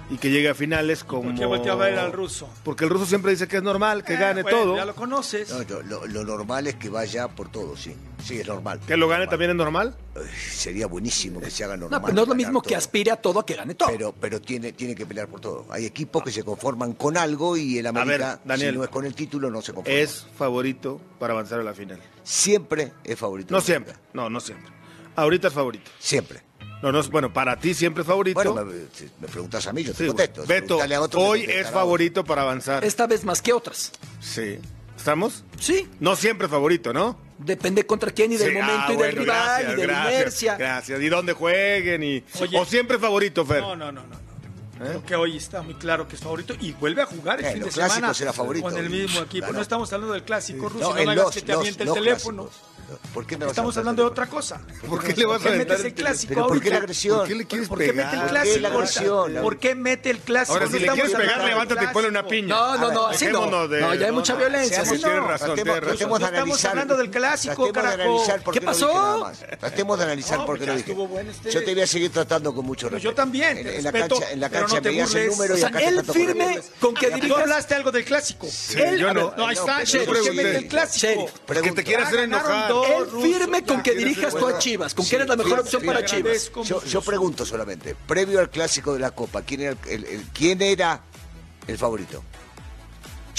y que llegue a finales como... ¿Por qué volteó a ver al ruso? Porque el ruso siempre dice que es normal, que Eh, gane bueno, todo. Ya lo conoces. No, lo, lo normal es que vaya por todo, sí. Sí, es normal. Que lo gane también es normal. Eh, Sería buenísimo que se haga normal. No, pero no es lo mismo que aspire a todo a que gane todo. Pero, pero tiene, tiene que pelear por todo. Hay equipos que se conforman con algo y el América, ver, Daniel. si no es con el título, no se conforma. Es favorito para avanzar a la final. Siempre es favorito. No siempre, no, no siempre. Ahorita es favorito. Siempre. No, no, es- bueno, para ti siempre es favorito. Bueno, me, si me preguntas a mí, yo te Sí, contesto. Beto, a otro, hoy es favorito para avanzar. Esta vez más que otras. Sí. ¿Estamos? Sí. No siempre es favorito, ¿no? Depende contra quién y del Sí, momento ah, y del rival gracias, y de la gracias, inercia. Gracias. Y dónde jueguen y. Oye. o siempre es favorito, Fer. No, no, no, no. no. Creo que hoy está muy claro que es favorito y vuelve a jugar el Eh, fin de semana era favorito. con el mismo equipo. Claro. No estamos hablando del clásico ruso, No, no, hagas los- que te los- aviente el los teléfono. clásicos. ¿Por qué me vas a Estamos hablando de otra cosa. ¿Por qué le vas ¿Por a metes el clásico ¿Pero por qué la agresión? ¿Por qué le quieres ¿Por qué mete pegar? el ¿Por qué clásico? la? ¿Por qué mete el clásico? Ahora, No si le estamos quieres pegar, hablando del levántate y ponle una clásico. piña. No, no, no, así no. de- No, ya hay mucha violencia. así no. Tienes razón, Tratemos, tienes razón. tratemos de No estamos analizar. hablando del clásico, carajo. analizar ¿Qué no pasó? Tratemos de analizar No, por qué no dije. este- Yo te voy a seguir tratando con mucho Pues respeto. yo también, En, la cancha, en la cancha no te me digas el número y acá te él trato firme con que Tú hablaste algo del clásico. Él- no. No, ahí está. ¿Por qué mete el clásico? Sheriff. Que te quiere hacer enojar. Él firme con que dirijas tú a Chivas, con que eres la mejor sí, opción sí, para Chivas. yo pregunto solamente, previo al clásico de la Copa, ¿quién era el, el- el- quién era el favorito?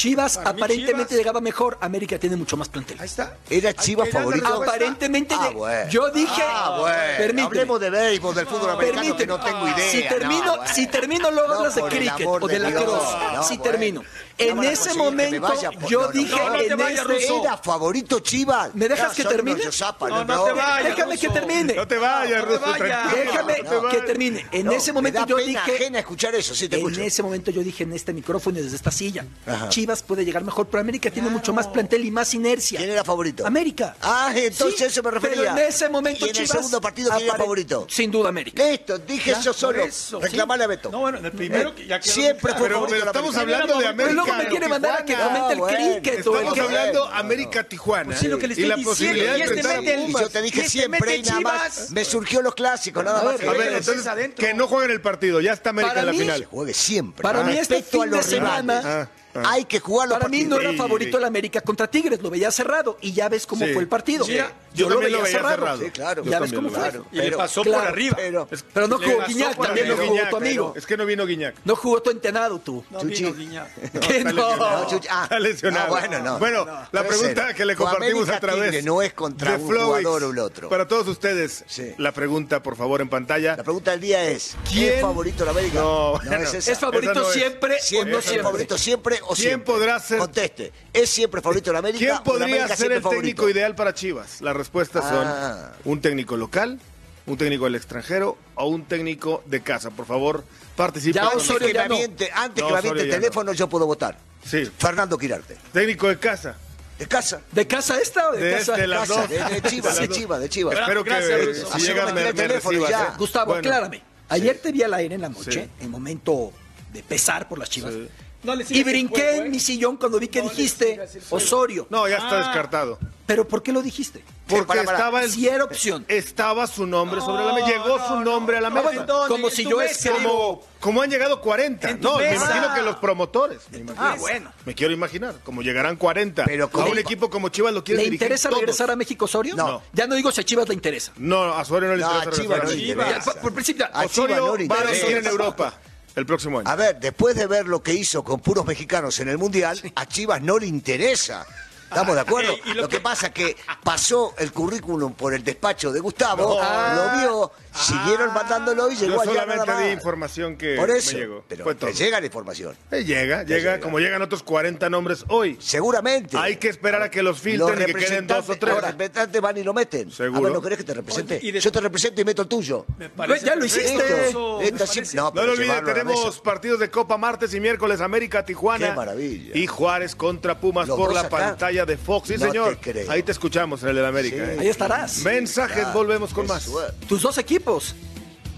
Chivas Para aparentemente Chivas- llegaba mejor, América tiene mucho más plantel. Ahí está. ¿Era Chivas favorito? Aparentemente Ah, bueno. yo dije, Ah, bueno. permíteme. Hablemos de béisbol, del fútbol americano, que Permíteme. no tengo idea. Si termino, No, bueno. si termino luego No, hablas de cricket o de de la cross. No, si bueno. termino. No En a ese momento vaya yo dije no, no te en vayas, este. ¿Era favorito Chivas? ¿Me dejas que termine? unos zapas, No, no no. te vayas. Déjame que termine. No te vayas, tranquilo. Déjame que termine. En No, ese me momento da yo pena dije. ajena escuchar eso, sí te en escucho. ese momento yo dije en este micrófono y desde esta silla. Ajá. Chivas puede llegar mejor, pero América tiene mucho más plantel y más inercia. ¿Quién era favorito? América. Ah, entonces Sí, eso me refería. Pero en ese momento ¿Y en el Chivas segundo partido quién era favorito? Sin duda América. Listo, dije eso solo. por eso, Reclamale a Beto. No, bueno, en el primero que ya quedó Siempre fue Pero, favorito pero estamos América. hablando de Pero luego me América. quiere mandar a que Tijuana. comente el Ah, cricket el Estamos que hablando América Tijuana. Pues sí, lo que le y la estoy posibilidad diciendo, de y este mete el- yo te dije este siempre mete y nada más. Chivas. Me surgió los clásicos, nada más. A ver, entonces, que no jueguen el partido. Ya está América en la final. Juegue siempre. Para mí este Respeto a fin de semana- Ah, ah. Hay que jugar los Para mí no era favorito el América contra Tigres, lo veía cerrado y ya ves cómo Sí. fue el partido. Sí. Yo, Yo lo veía, lo veía cerrado. cerrado. Sí, claro. Ya ves cómo fue. Y le pasó claro, por arriba. Pero, Pero no jugó Guiñac, también no jugó tu amigo. Es que no vino Guiñac. No jugó tu entenado tú. No Chuchi. vino Guiñac. ¿Qué está no? lesionado. No, Chuchi, ah, Está lesionado. no, bueno, no. Bueno, No. la pregunta que le compartimos América a través Tigre no es contra un jugador o el otro. Para todos ustedes, la pregunta, por favor, en pantalla. La pregunta del día es: ¿Quién- ¿quién favorito la América? No, es. ¿Es favorito es. siempre o no es siempre? favorito siempre o ¿Quién siempre. podrá ser- Conteste. ¿Es siempre favorito la América? ¿Quién o la podría América ser el favorito? técnico ideal para Chivas? Las respuestas son Ah. un técnico local, un técnico del extranjero o un técnico de casa. Por favor, participen. Ya Osorio que ya no. aviente, antes No, que me aviente Osorio el no. teléfono, yo puedo votar. Sí, Fernando Quirarte. técnico de casa. De casa. ¿De casa esta o de, De casa? este, las casa, dos. de, de Chivas, De de Chivas, de Chivas. Espero que Gracias, si no me teléfono recibas, ya. ¿eh? Gustavo, Bueno, aclárame. Ayer te vi al aire en la noche, Sí. en momento de pesar por las chivas. Sí. No Y brinqué juego, en ¿eh? mi sillón cuando vi que No dijiste. Osorio. No, ya está Ah. descartado. ¿Pero por qué lo dijiste? Porque para, para. estaba el, Si era opción. estaba su nombre sobre la mesa. Llegó no, su no. nombre a la mesa. Como si yo escribo- como, como han llegado 40. En tu No, me imagino que los promotores. me imagino. Ah, bueno. Me quiero imaginar, como llegarán 40. Pero a como- un equipo como Chivas lo quiere ¿Le dirigir interesa todos. regresar a México Osorio? No. Ya no digo si a Chivas le interesa. No, a Osorio no le No, interesa a Chivas no le interesa. Por, principio, Osorio va a seguir en Europa el próximo año. A ver, después de ver lo que hizo con puros mexicanos en el Mundial, a Chivas no le interesa. ¿Estamos de acuerdo? Eh, y lo lo que que- pasa es que pasó el currículum por el despacho de Gustavo, No. lo vio, siguieron mandándolo y Yo llegó allá nada solamente más. di información que Por eso, me llegó. pero Fue te todo. llega la información. Eh, llega, llega, llega. como llegan otros 40 nombres hoy. Seguramente. Hay que esperar a que los Los filtren y que queden dos o tres. Los representantes van y lo meten. Seguro. A ver, ¿no querés que te represente? Oye, y de- Yo te represento y meto el tuyo. Me parece ya lo hiciste. Sí- no, lo la tenemos partidos de Copa martes y miércoles, América, Tijuana. Qué maravilla. Y Juárez contra Pumas Los por la acá. pantalla de Fox. Sí, No señor. te creo. Ahí te escuchamos en el de la América. Sí. ¿eh? ahí estarás. Mensajes, Claro, volvemos con más. suerte. Tus dos equipos.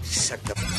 Exactamente.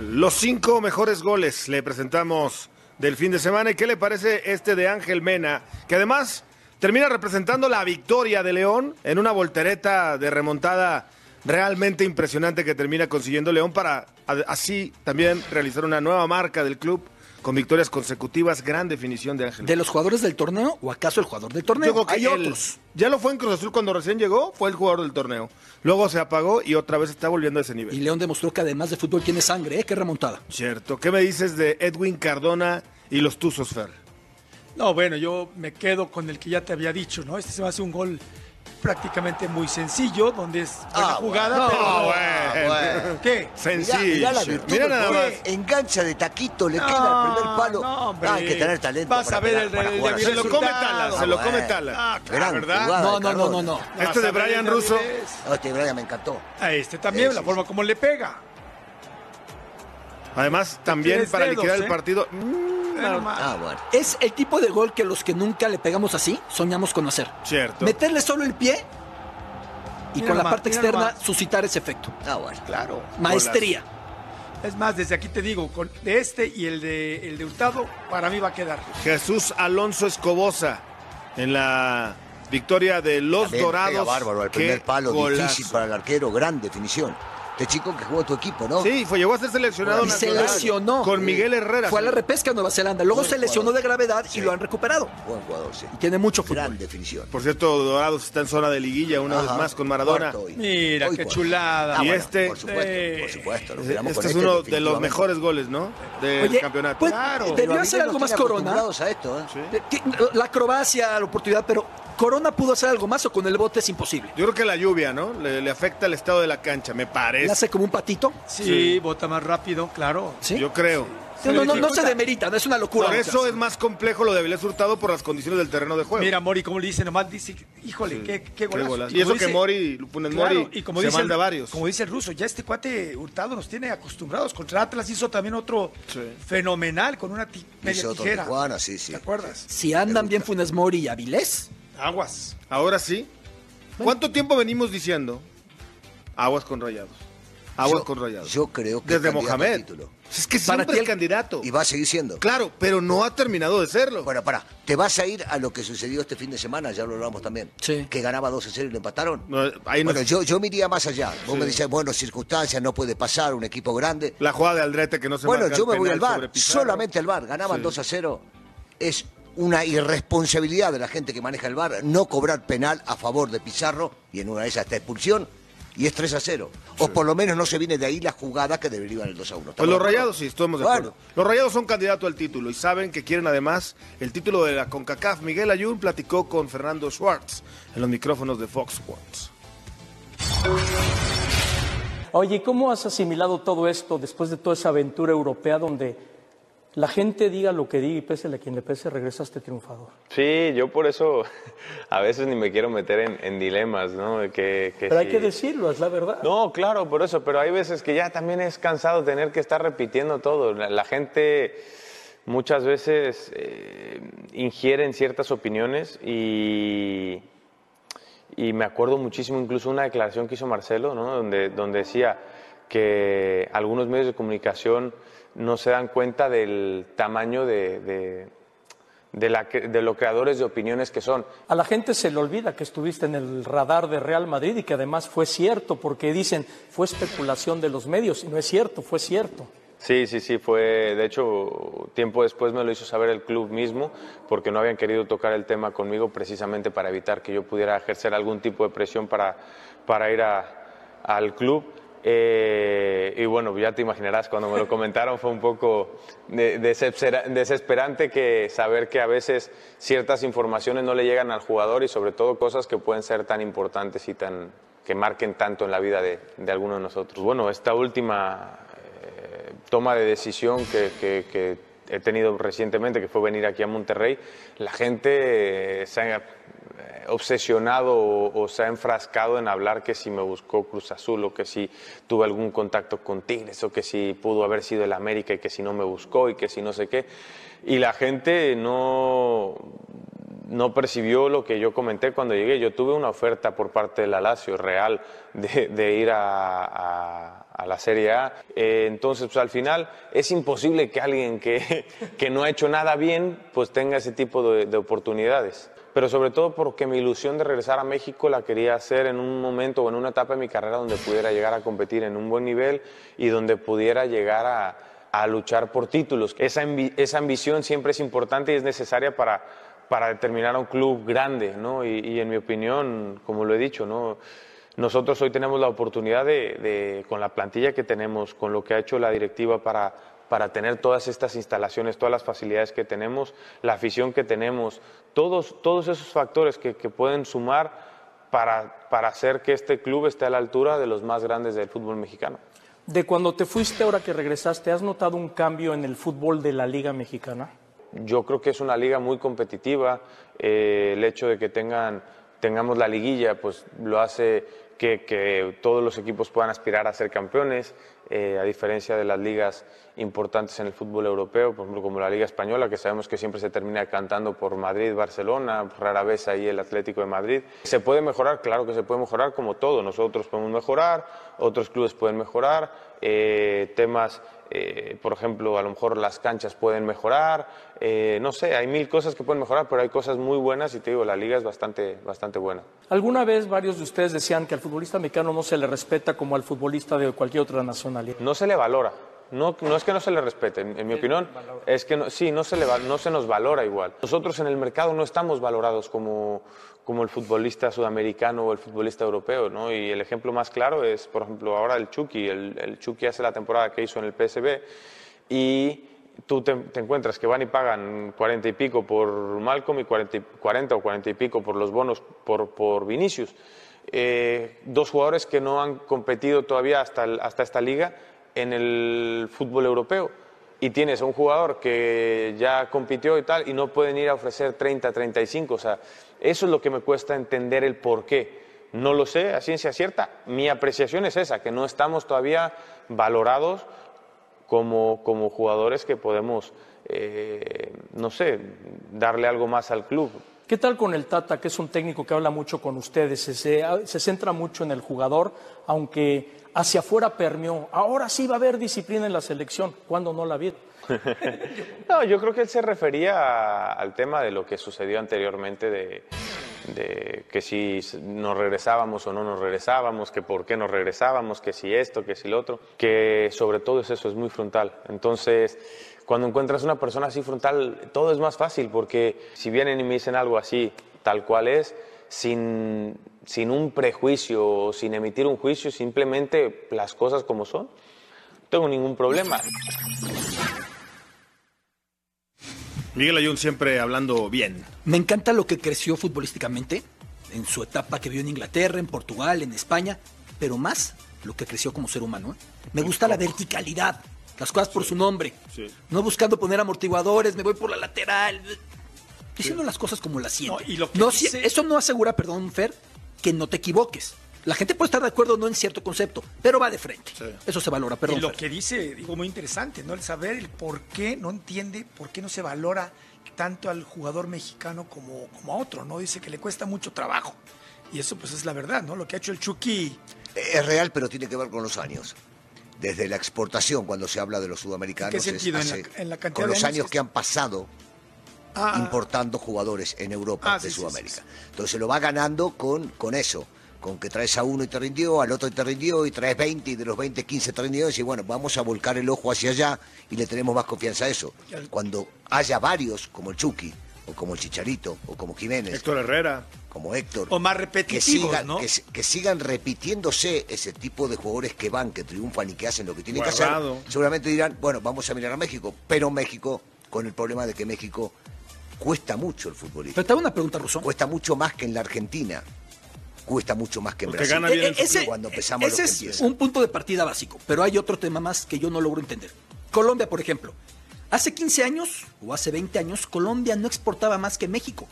Los cinco mejores goles le presentamos del fin de semana. ¿Y qué le parece este de Ángel Mena? Que además termina representando la victoria de León en una voltereta de remontada realmente impresionante que termina consiguiendo León para a- así también realizar una nueva marca del club con victorias consecutivas. Gran definición de Ángel. ¿De los jugadores del torneo o acaso el jugador del torneo? Yo creo que Hay él- otros. Ya lo fue en Cruz Azul cuando recién llegó, fue el jugador del torneo. Luego se apagó y otra vez está volviendo a ese nivel. Y León demostró que además de fútbol tiene sangre, ¿eh? Qué remontada. Cierto. ¿Qué me dices de Edwin Cardona y los Tuzos, Fer? No, bueno, yo me quedo con el que ya te había dicho, ¿no? Este se va a hacer un gol prácticamente muy sencillo, donde es buena Ah, jugada, bueno. pero... Ah, bueno. ¿Qué? Sencillo. Mirá, mirá la virtud Mira del nada más. Engancha de taquito, le No, queda el primer palo. no, hombre. Ah, hay que tener talento. Vas para a ver pegar, el-. Se lo come. Tala, se lo come. Tala. Ah, Gran ¿verdad? jugada No, de no, no, no, no. Este de Brian Russo. Ah, Este Brian me encantó. A este también, la forma como le pega. Además, también para dedos, liquidar el ¿eh? partido. Ah, bueno. Es el tipo de gol que los que nunca le pegamos así, soñamos con hacer. Cierto. Meterle solo el pie y Mira con la parte externa nomás. suscitar ese efecto. Ah, bueno. Claro. Maestría. Es más, desde aquí te digo, con de este y el de, el de Hurtado, para mí va a quedar. Jesús Alonso Escobosa en la victoria de los También Dorados. pega bárbaro Qué primer palo, golazo. difícil para el arquero, gran definición. Este chico que jugó tu equipo, ¿no? Sí, fue, llegó a ser seleccionado Y se nacional. lesionó. Con Miguel Herrera. Fue a la repesca a Nueva Zelanda. Luego Buen se lesionó jugador. de gravedad Sí. y lo han recuperado. Buen jugador, sí. Y tiene mucho fútbol. Gran definición. Por cierto, Dorados está en zona de liguilla una Ajá. vez más con Maradona. Hoy. Mira, Hoy qué cuarto. chulada. Ah, Y bueno, este- Por supuesto, Eh, por supuesto. nos Este es este, uno de los mejores goles, ¿no? Del Oye, campeonato. pues, Claro. debió hacer algo más Corona. a esto, ¿eh? La acrobacia, la oportunidad, pero Corona pudo hacer algo más o con el bote es imposible. Yo creo que la lluvia, ¿no? Le, le afecta el estado de la cancha, me Le parece. hace como un patito. Sí, bota más rápido, claro. ¿sí? Yo creo. No, no, no, no se demerita, no es una locura. Por eso es más complejo lo de Avilés Hurtado por las condiciones del terreno de juego. Mira, Mori, como le dice, nomás dice, híjole, qué, qué Qué golazo. golazo. Y Y eso que Mori, Funes Claro, Mori, y como se dice manda el, varios. Como dice el ruso, ya este cuate Hurtado nos tiene acostumbrados. Contra Atlas hizo también otro fenomenal con una media Hizo otro tijera. Tijuana, sí, sí. ¿Te acuerdas? Si andan bien Funes Mori y Avilés, Aguas. Ahora sí. ¿Cuánto tiempo venimos diciendo? Aguas con rayados. Aguas Yo- con rayados. Yo creo que es Desde Mohamed. título. Es que Para siempre ti es el- candidato. Y va a seguir siendo. Claro, pero no ha terminado de serlo. Bueno, para, te vas a ir a lo que sucedió este fin de semana, ya lo hablamos también. Sí. Que ganaba 2 a 0 y lo empataron. No, ahí no- Bueno, yo, yo me iría más allá. Vos me dices, bueno, circunstancias, no puede pasar, un equipo grande. La jugada de Aldrete que no se Bueno, marca yo me voy al bar, solamente al bar. Ganaban Sí. 2 a 0. Es una irresponsabilidad de la gente que maneja el bar no cobrar penal a favor de Pizarro y en una de esas esta expulsión y es 3 a 0. O por lo menos no se viene de ahí la jugada que debería ir el 2 a 1. Pues los rayados sí, estamos de Bueno. acuerdo. Los rayados son candidatos al título y saben que quieren además el título de la CONCACAF. Miguel Ayun platicó con Fernando Schwartz en los micrófonos de Fox Sports. Oye, ¿cómo has asimilado todo esto después de toda esa aventura europea donde la gente diga lo que diga y pese a quien le pese, regresaste triunfador? Sí, yo por eso a veces ni me quiero meter en, en dilemas, ¿no? De Que, que Pero hay que decirlo, es la verdad. No, claro, por eso, pero hay veces que ya también es cansado tener que estar repitiendo todo. La, la gente muchas veces eh, ingiere en ciertas opiniones y, y me acuerdo muchísimo incluso una declaración que hizo Marcelo, ¿no? donde, donde decía que algunos medios de comunicación no se dan cuenta del tamaño de, de, de la que- de los creadores de opiniones que son. A la gente se le olvida que estuviste en el radar de Real Madrid y que además fue cierto, porque dicen fue especulación de los medios y no es cierto, fue cierto. Sí, sí, sí, fue, de hecho, tiempo después me lo hizo saber el club mismo, porque no habían querido tocar el tema conmigo precisamente para evitar que yo pudiera ejercer algún tipo de presión para, para ir a- al club. Eh, y bueno, ya te imaginarás, cuando me lo comentaron fue un poco de- desespera- desesperante que saber que a veces ciertas informaciones no le llegan al jugador y sobre todo cosas que pueden ser tan importantes y tan que marquen tanto en la vida de, de alguno de nosotros. Bueno, esta última eh, toma de decisión que, he tenido recientemente, que fue venir aquí a Monterrey, la gente eh, se ha obsesionado o, se ha enfrascado en hablar que si me buscó Cruz Azul o que si tuve algún contacto con Tigres o que si pudo haber sido el América y que si no me buscó y que si no sé qué. Y la gente no, no percibió lo que yo comenté cuando llegué. Yo tuve una oferta por parte de la real de, ir a, la Serie A. Eh, entonces, pues, al final es imposible que alguien que, que no ha hecho nada bien pues tenga ese tipo de oportunidades. Pero sobre todo porque mi ilusión de regresar a México la quería hacer en un momento o en una etapa de mi carrera donde pudiera llegar a competir en un buen nivel y donde pudiera llegar a, luchar por títulos. Esa, esa ambición siempre es importante y es necesaria para, para determinar a un club grande, ¿no? Y, y en mi opinión, como lo he dicho, ¿no? Nosotros hoy tenemos la oportunidad de, de, con la plantilla que tenemos, con lo que ha hecho la directiva para, para tener todas estas instalaciones, todas las facilidades que tenemos, la afición que tenemos, todos, todos esos factores que, que pueden sumar para, para hacer que este club esté a la altura de los más grandes del fútbol mexicano. De cuando te fuiste, ahora que regresaste, ¿has notado un cambio en el fútbol de la Liga Mexicana? Yo creo que es una liga muy competitiva. eh, el hecho de que tengan, tengamos la liguilla, pues lo hace que, que todos los equipos puedan aspirar a ser campeones. Eh, a diferencia de las ligas importantes en el fútbol europeo, por ejemplo como la Liga Española, que sabemos que siempre se termina cantando por Madrid, Barcelona, rara vez ahí el Atlético de Madrid. ¿Se puede mejorar? Claro que se puede mejorar como todo. Nosotros podemos mejorar, otros clubes pueden mejorar, eh, temas, eh, por ejemplo, a lo mejor las canchas pueden mejorar, no sé, hay mil cosas que pueden mejorar, pero hay cosas muy buenas y te digo, la liga es bastante, bastante buena. ¿Alguna vez varios de ustedes decían que al futbolista mexicano no se le respeta como al futbolista de cualquier otra nacionalidad? No se le valora. No, no es que no se le respete, en, mi opinión, es que no, sí, no se, le, no se nos valora igual. Nosotros en el mercado no estamos valorados como, como el futbolista sudamericano o el futbolista europeo, ¿no? Y el ejemplo más claro es, por ejemplo, ahora el Chucky. El, el Chucky hace la temporada que hizo en el PSB y tú te, encuentras que van y pagan 40 y pico por Malcolm y 40, 40 o 40 y pico por los bonos por, por Vinicius. Eh, dos jugadores que no han competido todavía hasta, hasta esta liga en el fútbol europeo. Y tienes a un jugador que ya compitió y tal y no pueden ir a ofrecer 30, 35. O sea, eso es lo que me cuesta entender el por qué. No lo sé a ciencia cierta. Mi apreciación es esa, que no estamos todavía valorados como, como jugadores que podemos, eh, no sé, darle algo más al club. ¿Qué tal con el Tata, que es un técnico que habla mucho con ustedes? Se, se, centra mucho en el jugador, aunque hacia afuera permeó. Ahora sí va a haber disciplina en la selección. ¿Cuándo no la vieron? no, yo creo que él se refería al tema de lo que sucedió anteriormente de, de, que si nos regresábamos o no nos regresábamos, que por qué nos regresábamos, que si esto, que si lo otro, que sobre todo es eso, es muy frontal. Entonces, cuando encuentras una persona así frontal, todo es más fácil porque si vienen y me dicen algo así, tal cual es, sin, sin un prejuicio, sin emitir un juicio, simplemente las cosas como son, no tengo ningún problema. Miguel Ayun siempre hablando bien. Me encanta lo que creció futbolísticamente en su etapa que vio en Inglaterra, en Portugal, en España, pero más lo que creció como ser humano. ¿eh? Me gusta la verticalidad, las cosas por su nombre. No buscando poner amortiguadores, me voy por la lateral. Diciendo las cosas como las siente. Eso no asegura, perdón, Fer, que no te equivoques. La gente puede estar de acuerdo no en cierto concepto, pero va de frente. Eso se valora, perdón. Y lo que dice, digo, muy interesante, ¿no? El saber el por qué, no entiende por qué no se valora tanto al jugador mexicano como, como a otro, ¿no? Dice que le cuesta mucho trabajo. Y eso pues es la verdad, ¿no? Lo que ha hecho el Chucky. Es real, pero tiene que ver con los años. Desde la exportación, cuando se habla de los sudamericanos, ¿En qué sentido? ¿En, la, cantidad con los años, que han pasado ah. importando jugadores en Europa ah, de Sudamérica. Entonces se lo va ganando con, con eso con que traes a uno y te rindió, al otro y te rindió, y traes 20 y de los 20, 15 te rindió, y bueno, vamos a volcar el ojo hacia allá y le tenemos más confianza a eso. Cuando haya varios, como el Chucky, o como el Chicharito, o como Jiménez. Héctor Herrera. Como Héctor. O más repetitivos, que sigan, ¿no? que, sigan repitiéndose ese tipo de jugadores que van, que triunfan y que hacen lo que tienen que hacer. Seguramente dirán, bueno, vamos a mirar a México, pero México, con el problema de que México cuesta mucho el futbolista. Pero te hago una pregunta, Rusón. Cuesta mucho más que en la Argentina cuesta mucho más que en Brasil. Eh, ese, cuando empezamos ese es un punto de partida básico, pero hay otro tema más que yo no logro entender. Colombia, por ejemplo. Hace 15 años o hace 20 años, Colombia no exportaba más que México.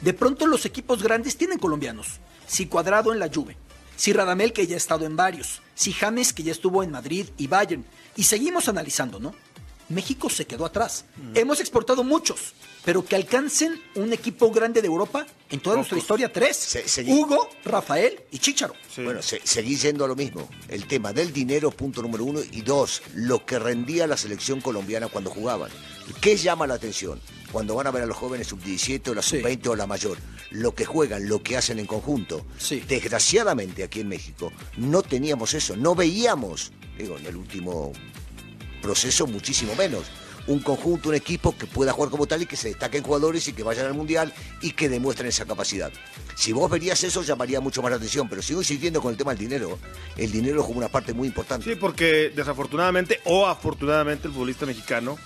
De pronto los equipos grandes tienen colombianos. Si Cuadrado en la Juve, si Radamel que ya ha estado en varios, si James que ya estuvo en Madrid y Bayern. Y seguimos analizando, ¿no? México se quedó atrás. Mm. Hemos exportado muchos, pero que alcancen un equipo grande de Europa en toda nuestra historia, tres. Hugo, Rafael y Chicharo. Bueno, seguís yendo a lo mismo. El tema del dinero, punto número uno, y dos, lo que rendía la selección colombiana cuando jugaban. ¿Qué llama la atención? Cuando van a ver a los jóvenes sub-17 o la sub-20 o la mayor, lo que juegan, lo que hacen en conjunto. Desgraciadamente aquí en México no teníamos eso, no veíamos, digo, en el último proceso muchísimo menos. Un conjunto, un equipo que pueda jugar como tal y que se destaquen jugadores y que vayan al Mundial y que demuestren esa capacidad. Si vos verías eso, llamaría mucho más la atención, pero sigo insistiendo con el tema del dinero. El dinero como una parte muy importante. Sí, porque desafortunadamente o afortunadamente el futbolista mexicano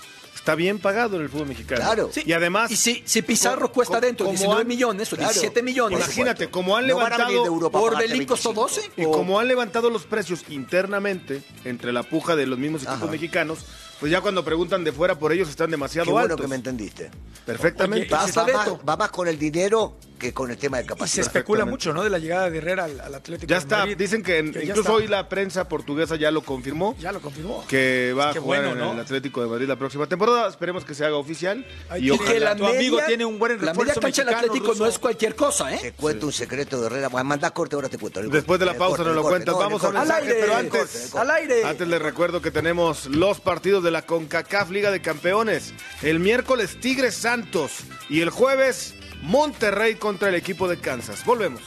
está bien pagado en el fútbol mexicano. Claro. y además. Y si, si Pizarro cuesta dentro 19 millones o 17 millones. Imagínate, como han levantado. por Belín costó 12. Y como han levantado los precios internamente entre la puja de los mismos equipos mexicanos, pues ya cuando preguntan de fuera por ellos están demasiado Qué bueno altos. que me entendiste. Perfectamente. Va, va más, va más con el dinero que con el tema de Y se capacidad. especula mucho, ¿no? De la llegada de Herrera al, al Atlético. Ya de está, Madrid. dicen que, en- Que ya incluso está. hoy la prensa portuguesa ya lo confirmó. Ya lo confirmó. Que va Es a jugar bueno, en el Atlético de Madrid la próxima temporada. Esperemos que se haga oficial. Y ojalá. que la Tu amigo tiene un buen La media refuerzo cancha del Atlético no es cualquier cosa, ¿eh? Te cuento un secreto de Herrera. Bueno, manda corte, ahora te cuento. Después de la pausa nos lo corte, cuentas. no, Vamos a corte. mensajes, aire, pero al antes, al aire. antes les recuerdo que tenemos los partidos de la CONCACAF Liga de Campeones. El miércoles Tigres Santos y el jueves Monterrey contra el equipo de Kansas. Volvemos.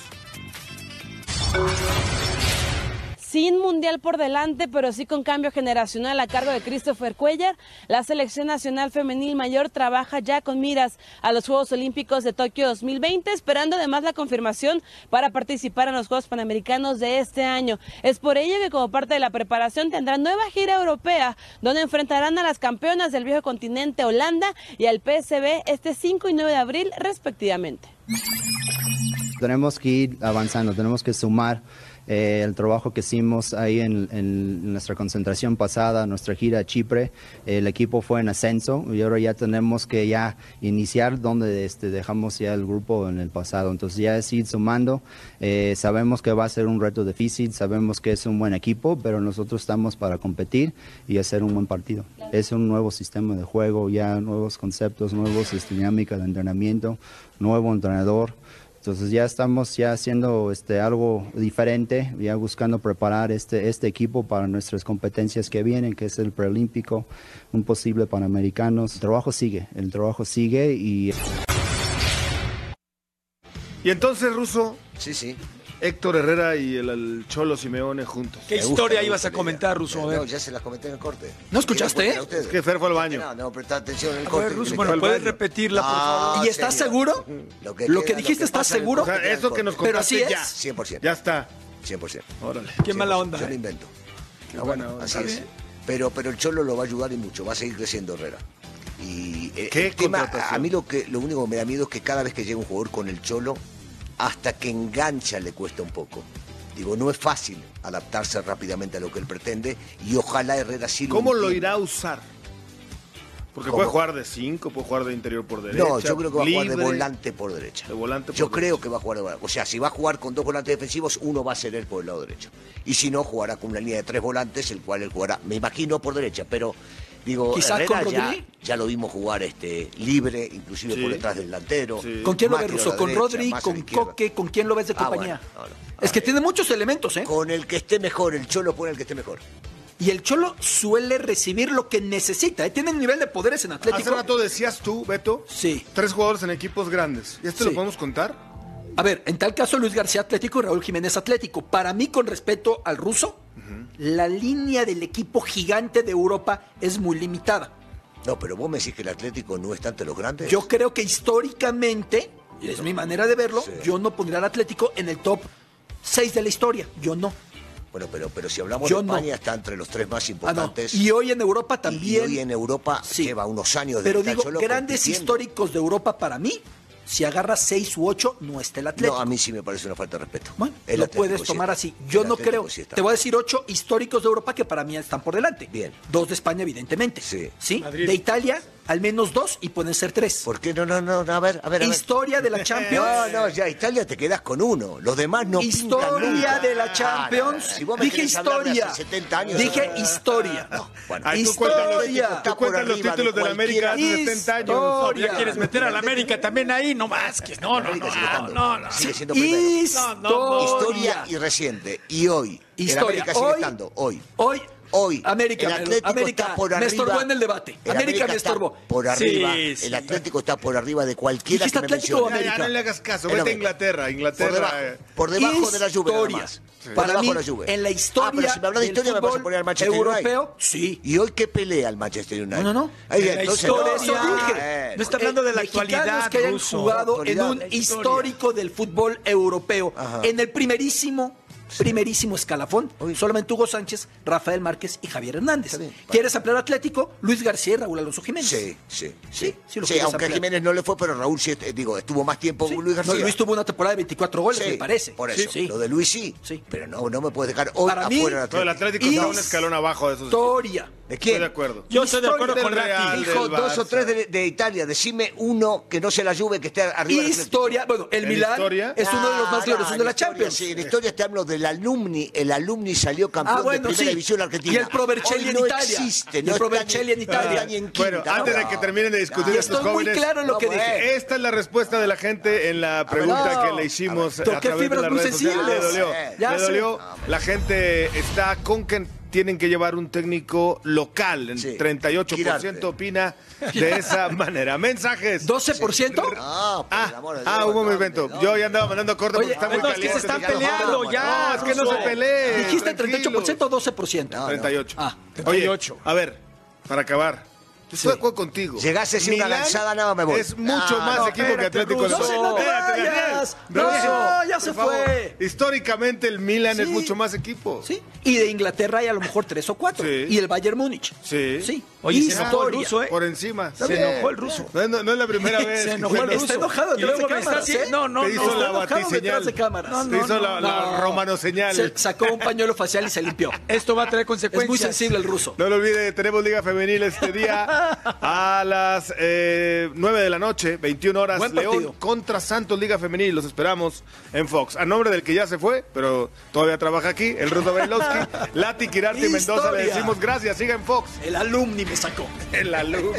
Sin mundial por delante, pero sí con cambio generacional a cargo de Christopher Cuellar, la selección nacional femenil mayor trabaja ya con miras a los Juegos Olímpicos de Tokio 2020, esperando además la confirmación para participar en los Juegos Panamericanos de este año. Es por ello que como parte de la preparación tendrán nueva gira europea, donde enfrentarán a las campeonas del viejo continente Holanda y al PSB este 5 y 9 de abril respectivamente. Tenemos que ir avanzando, tenemos que sumar eh, el trabajo que hicimos ahí en, nuestra concentración pasada, nuestra gira a Chipre. El equipo fue en ascenso y ahora ya tenemos que ya iniciar donde este, dejamos ya el grupo en el pasado. Entonces ya es ir sumando. Eh, sabemos que va a ser un reto difícil, sabemos que es un buen equipo, pero nosotros estamos para competir y hacer un buen partido. Es un nuevo sistema de juego, ya nuevos conceptos, nuevos este, dinámicas de entrenamiento, nuevo entrenador. Entonces ya estamos ya haciendo este, algo diferente, ya buscando preparar este, este equipo para nuestras competencias que vienen, que es el preolímpico, un posible panamericano. El trabajo sigue, el trabajo sigue y... Y entonces, Ruso. Sí, sí. Héctor Herrera y el, el Cholo Simeone juntos. ¿Qué historia ibas a comentar, Ruso? A ver. No, ya se las comenté en el corte. ¿No escuchaste, ¿Quieren eh? ustedes? Es que Fer fue al baño. No, no, presta atención en el A corte. ver, Ruso, bueno, ¿puedes repetirla, por favor? No, ¿Y estás seguro? Lo que, ¿Lo que queda, dijiste, que estás pasa en el seguro? O sea, corte, queda en eso que nos corte. Pero así contaste ya. es. 100%. Ya está. 100%. Órale. Qué mala onda. Yo lo ¿eh? invento. No, buena bueno, onda. así Está es. bien. Pero, pero el Cholo lo va a ayudar y mucho, va a seguir creciendo Herrera. Y eh, ¿Qué el tema, contratación? a mí lo que lo único que me da miedo es que cada vez que llega un jugador con el Cholo, hasta que engancha le cuesta un poco. Digo, no es fácil adaptarse rápidamente a lo que él pretende y ojalá Herrera sí lo ¿Cómo lo irá a usar? Porque ¿Cómo? puede jugar de 5, puede jugar de interior por derecha. No, yo creo que va a jugar de volante por derecha. De volante por Yo derecha. creo que va a jugar de volante. O sea, si va a jugar con dos volantes defensivos, uno va a ser él por el lado derecho. Y si no, jugará con una línea de tres volantes, el cual él jugará, me imagino, por derecha. Pero, digo, Quizás Herrera con ya, Rodri. ya lo vimos jugar este libre, inclusive Sí. por detrás del delantero. Sí. ¿Con quién lo ves, Russo? ¿Con derecha, Rodri? ¿Con. Coque? ¿Con quién lo ves de Ah, compañía? bueno, no, no. Es que tiene muchos elementos, ¿eh? Con el que esté mejor, el Cholo pone el que esté mejor. Y el Cholo suele recibir lo que necesita. ¿eh? Tiene un nivel de poderes en Hace Atlético. rato decías tú, Beto, Sí. tres jugadores en equipos grandes. ¿Y esto Sí. lo podemos contar? A ver, en tal caso Luis García Atlético y Raúl Jiménez Atlético. Para mí, con respeto al ruso, la línea del equipo gigante de Europa es muy limitada. No, pero vos me decís que el Atlético no está ante los grandes. Yo creo que históricamente, y es mi manera de verlo, Sí. yo no pondría al Atlético en el top 6 de la historia. Yo no. Bueno, pero, pero si hablamos Yo de no. España, está entre los tres más Ah, no. importantes. Y hoy en Europa Y también. hoy en Europa Sí. lleva unos años de Pero digo, grandes históricos de Europa para mí, si agarra 6 u 8, no está el Atlético. No, a mí sí me parece una falta de respeto. Bueno, El lo Atlético puedes tomar así. Yo El no Atlético creo. Te voy a decir ocho históricos de Europa que para mí están por delante. Bien. Dos de España, evidentemente. Sí. ¿Sí? Madrid. De Italia, al menos dos y pueden ser tres. ¿Por qué no, no, no? no, A ver, a ver. a ver. Historia de la Champions. No, no, ya Italia te quedas con uno. Los demás no Historia nunca. de la Ah, Champions. no, si vos me Dije historia. hace 70 años. Dije historia. bueno. Ay, tú cuentas los, Historia. tú cuentas los arriba de títulos de la América hace cualquiera. 70 años. Historia. Ya quieres meter a la América también ahí, no más que no, no, no, no, no. Sigue siendo primero. Historia. Historia y reciente. Y hoy. Historia. América sigue Hoy- estando. Hoy. Hoy. Hoy. América, el me- Atlético América está por me arriba. estorbó en el debate. El América me está estorbó. Por arriba. Sí, sí. El Atlético está por arriba de cualquiera ¿Dijiste que me Atlético o mencione. Ya, ya, América? no le hagas caso, vete a América. Inglaterra. Por Inglaterra. debajo, eh. por debajo de la Juve. nada Historia. más. Por Para debajo mí, de la Juve. en la historia Ah, pero si me hablas de historia me vas a poner al Manchester europeo, United. sí. ¿Y hoy qué pelea el Manchester United? No, no, no. Ahí, En la historia. Por eso dije. Eh, No está hablando de la actualidad, que hayan ruso. jugado en un histórico del fútbol europeo, en el primerísimo primerísimo escalafón. Solamente Hugo Sánchez, Rafael Márquez y Javier Hernández. ¿Quieres ampliar Atlético? Luis García y Raúl Alonso Jiménez. Sí, sí, sí. sí Sí, aunque ampliar. Jiménez no le fue, pero Raúl sí, eh, digo, estuvo más tiempo Luis García. No, Luis tuvo una temporada de 24 goles, Sí, me parece. Por eso, Sí. lo de Luis sí. Pero no, no me puedes dejar hoy Para mí, afuera del No, el Atlético está un escalón abajo de esos. Historia. ¿De quién? Estoy de acuerdo. Yo estoy de acuerdo con Real, Dijo del dos o tres de, de Italia. Decime uno que no se la Juve, que esté arriba del. Historia. Bueno, el ¿En Milán historia? es uno de los Ah, más gloriosos no, de la Champions. Sí, en historia te hablo del alumni. El alumni salió campeón Ah, bueno, de primera sí. división argentina. Y el Provercelli Hoy en no Italia. existe. Y No el Provercelli en Italia. no ni en Bueno, antes no. de que terminen de discutir Y estos estoy muy claro en lo que dije. esta es la respuesta de la gente en la pregunta no. que le hicimos A a, través de fibras las redes sociales. Le dolió. Ya le sé. dolió. La gente está con que tienen que llevar un técnico local. El 38% opina de esa manera. Mensajes. ¿12%? Ah, por el amor de Dios, Ah, un no, momento. no. Yo ya andaba mandando corte porque está muy no, es que caliente. se están peleando, no, ya, No, es que no se peleen. ¿Dijiste tranquilos. 38% o 12%? 38. Ah, Oye, 38. a ver, para acabar. Estoy de acuerdo contigo. Llegase así una Milán lanzada, nada, me voy. Es mucho Ah, más no, equipo que espérate, Atlético de Ruso. No se vayas. Daniel. No, Daniel, ya por se favor. fue. Históricamente el Milan es Sí. mucho más equipo. Sí. Y de Inglaterra hay a lo mejor tres o cuatro. Sí. Y el Bayern Múnich. Sí. Sí. Oye, se Historia. enojó el ruso, ¿eh? Por encima. Se enojó el ruso. No, es- no es la primera vez. Se que enojó el ruso. Está enojado Y detrás luego de me está cámaras, haciendo- ¿eh? No, no, Te hizo no. la Está enojado batiseñal. detrás de cámaras. No, no, Te hizo la, la no. romano señal. Se sacó un pañuelo facial y se limpió. Esto va a traer Es consecuencias. muy sensible el ruso. No lo olvide, tenemos Liga Femenil este día a las eh, 9 de la noche, 21 horas. Buen León partido. contra Santos Liga Femenil. Los esperamos en Fox. A nombre del que ya se fue, pero todavía trabaja aquí, el ruso Bailovsky, Lati, Kirarte y Mendoza. Le decimos gracias. Siga en Fox. El alumni me sacó. En la luz.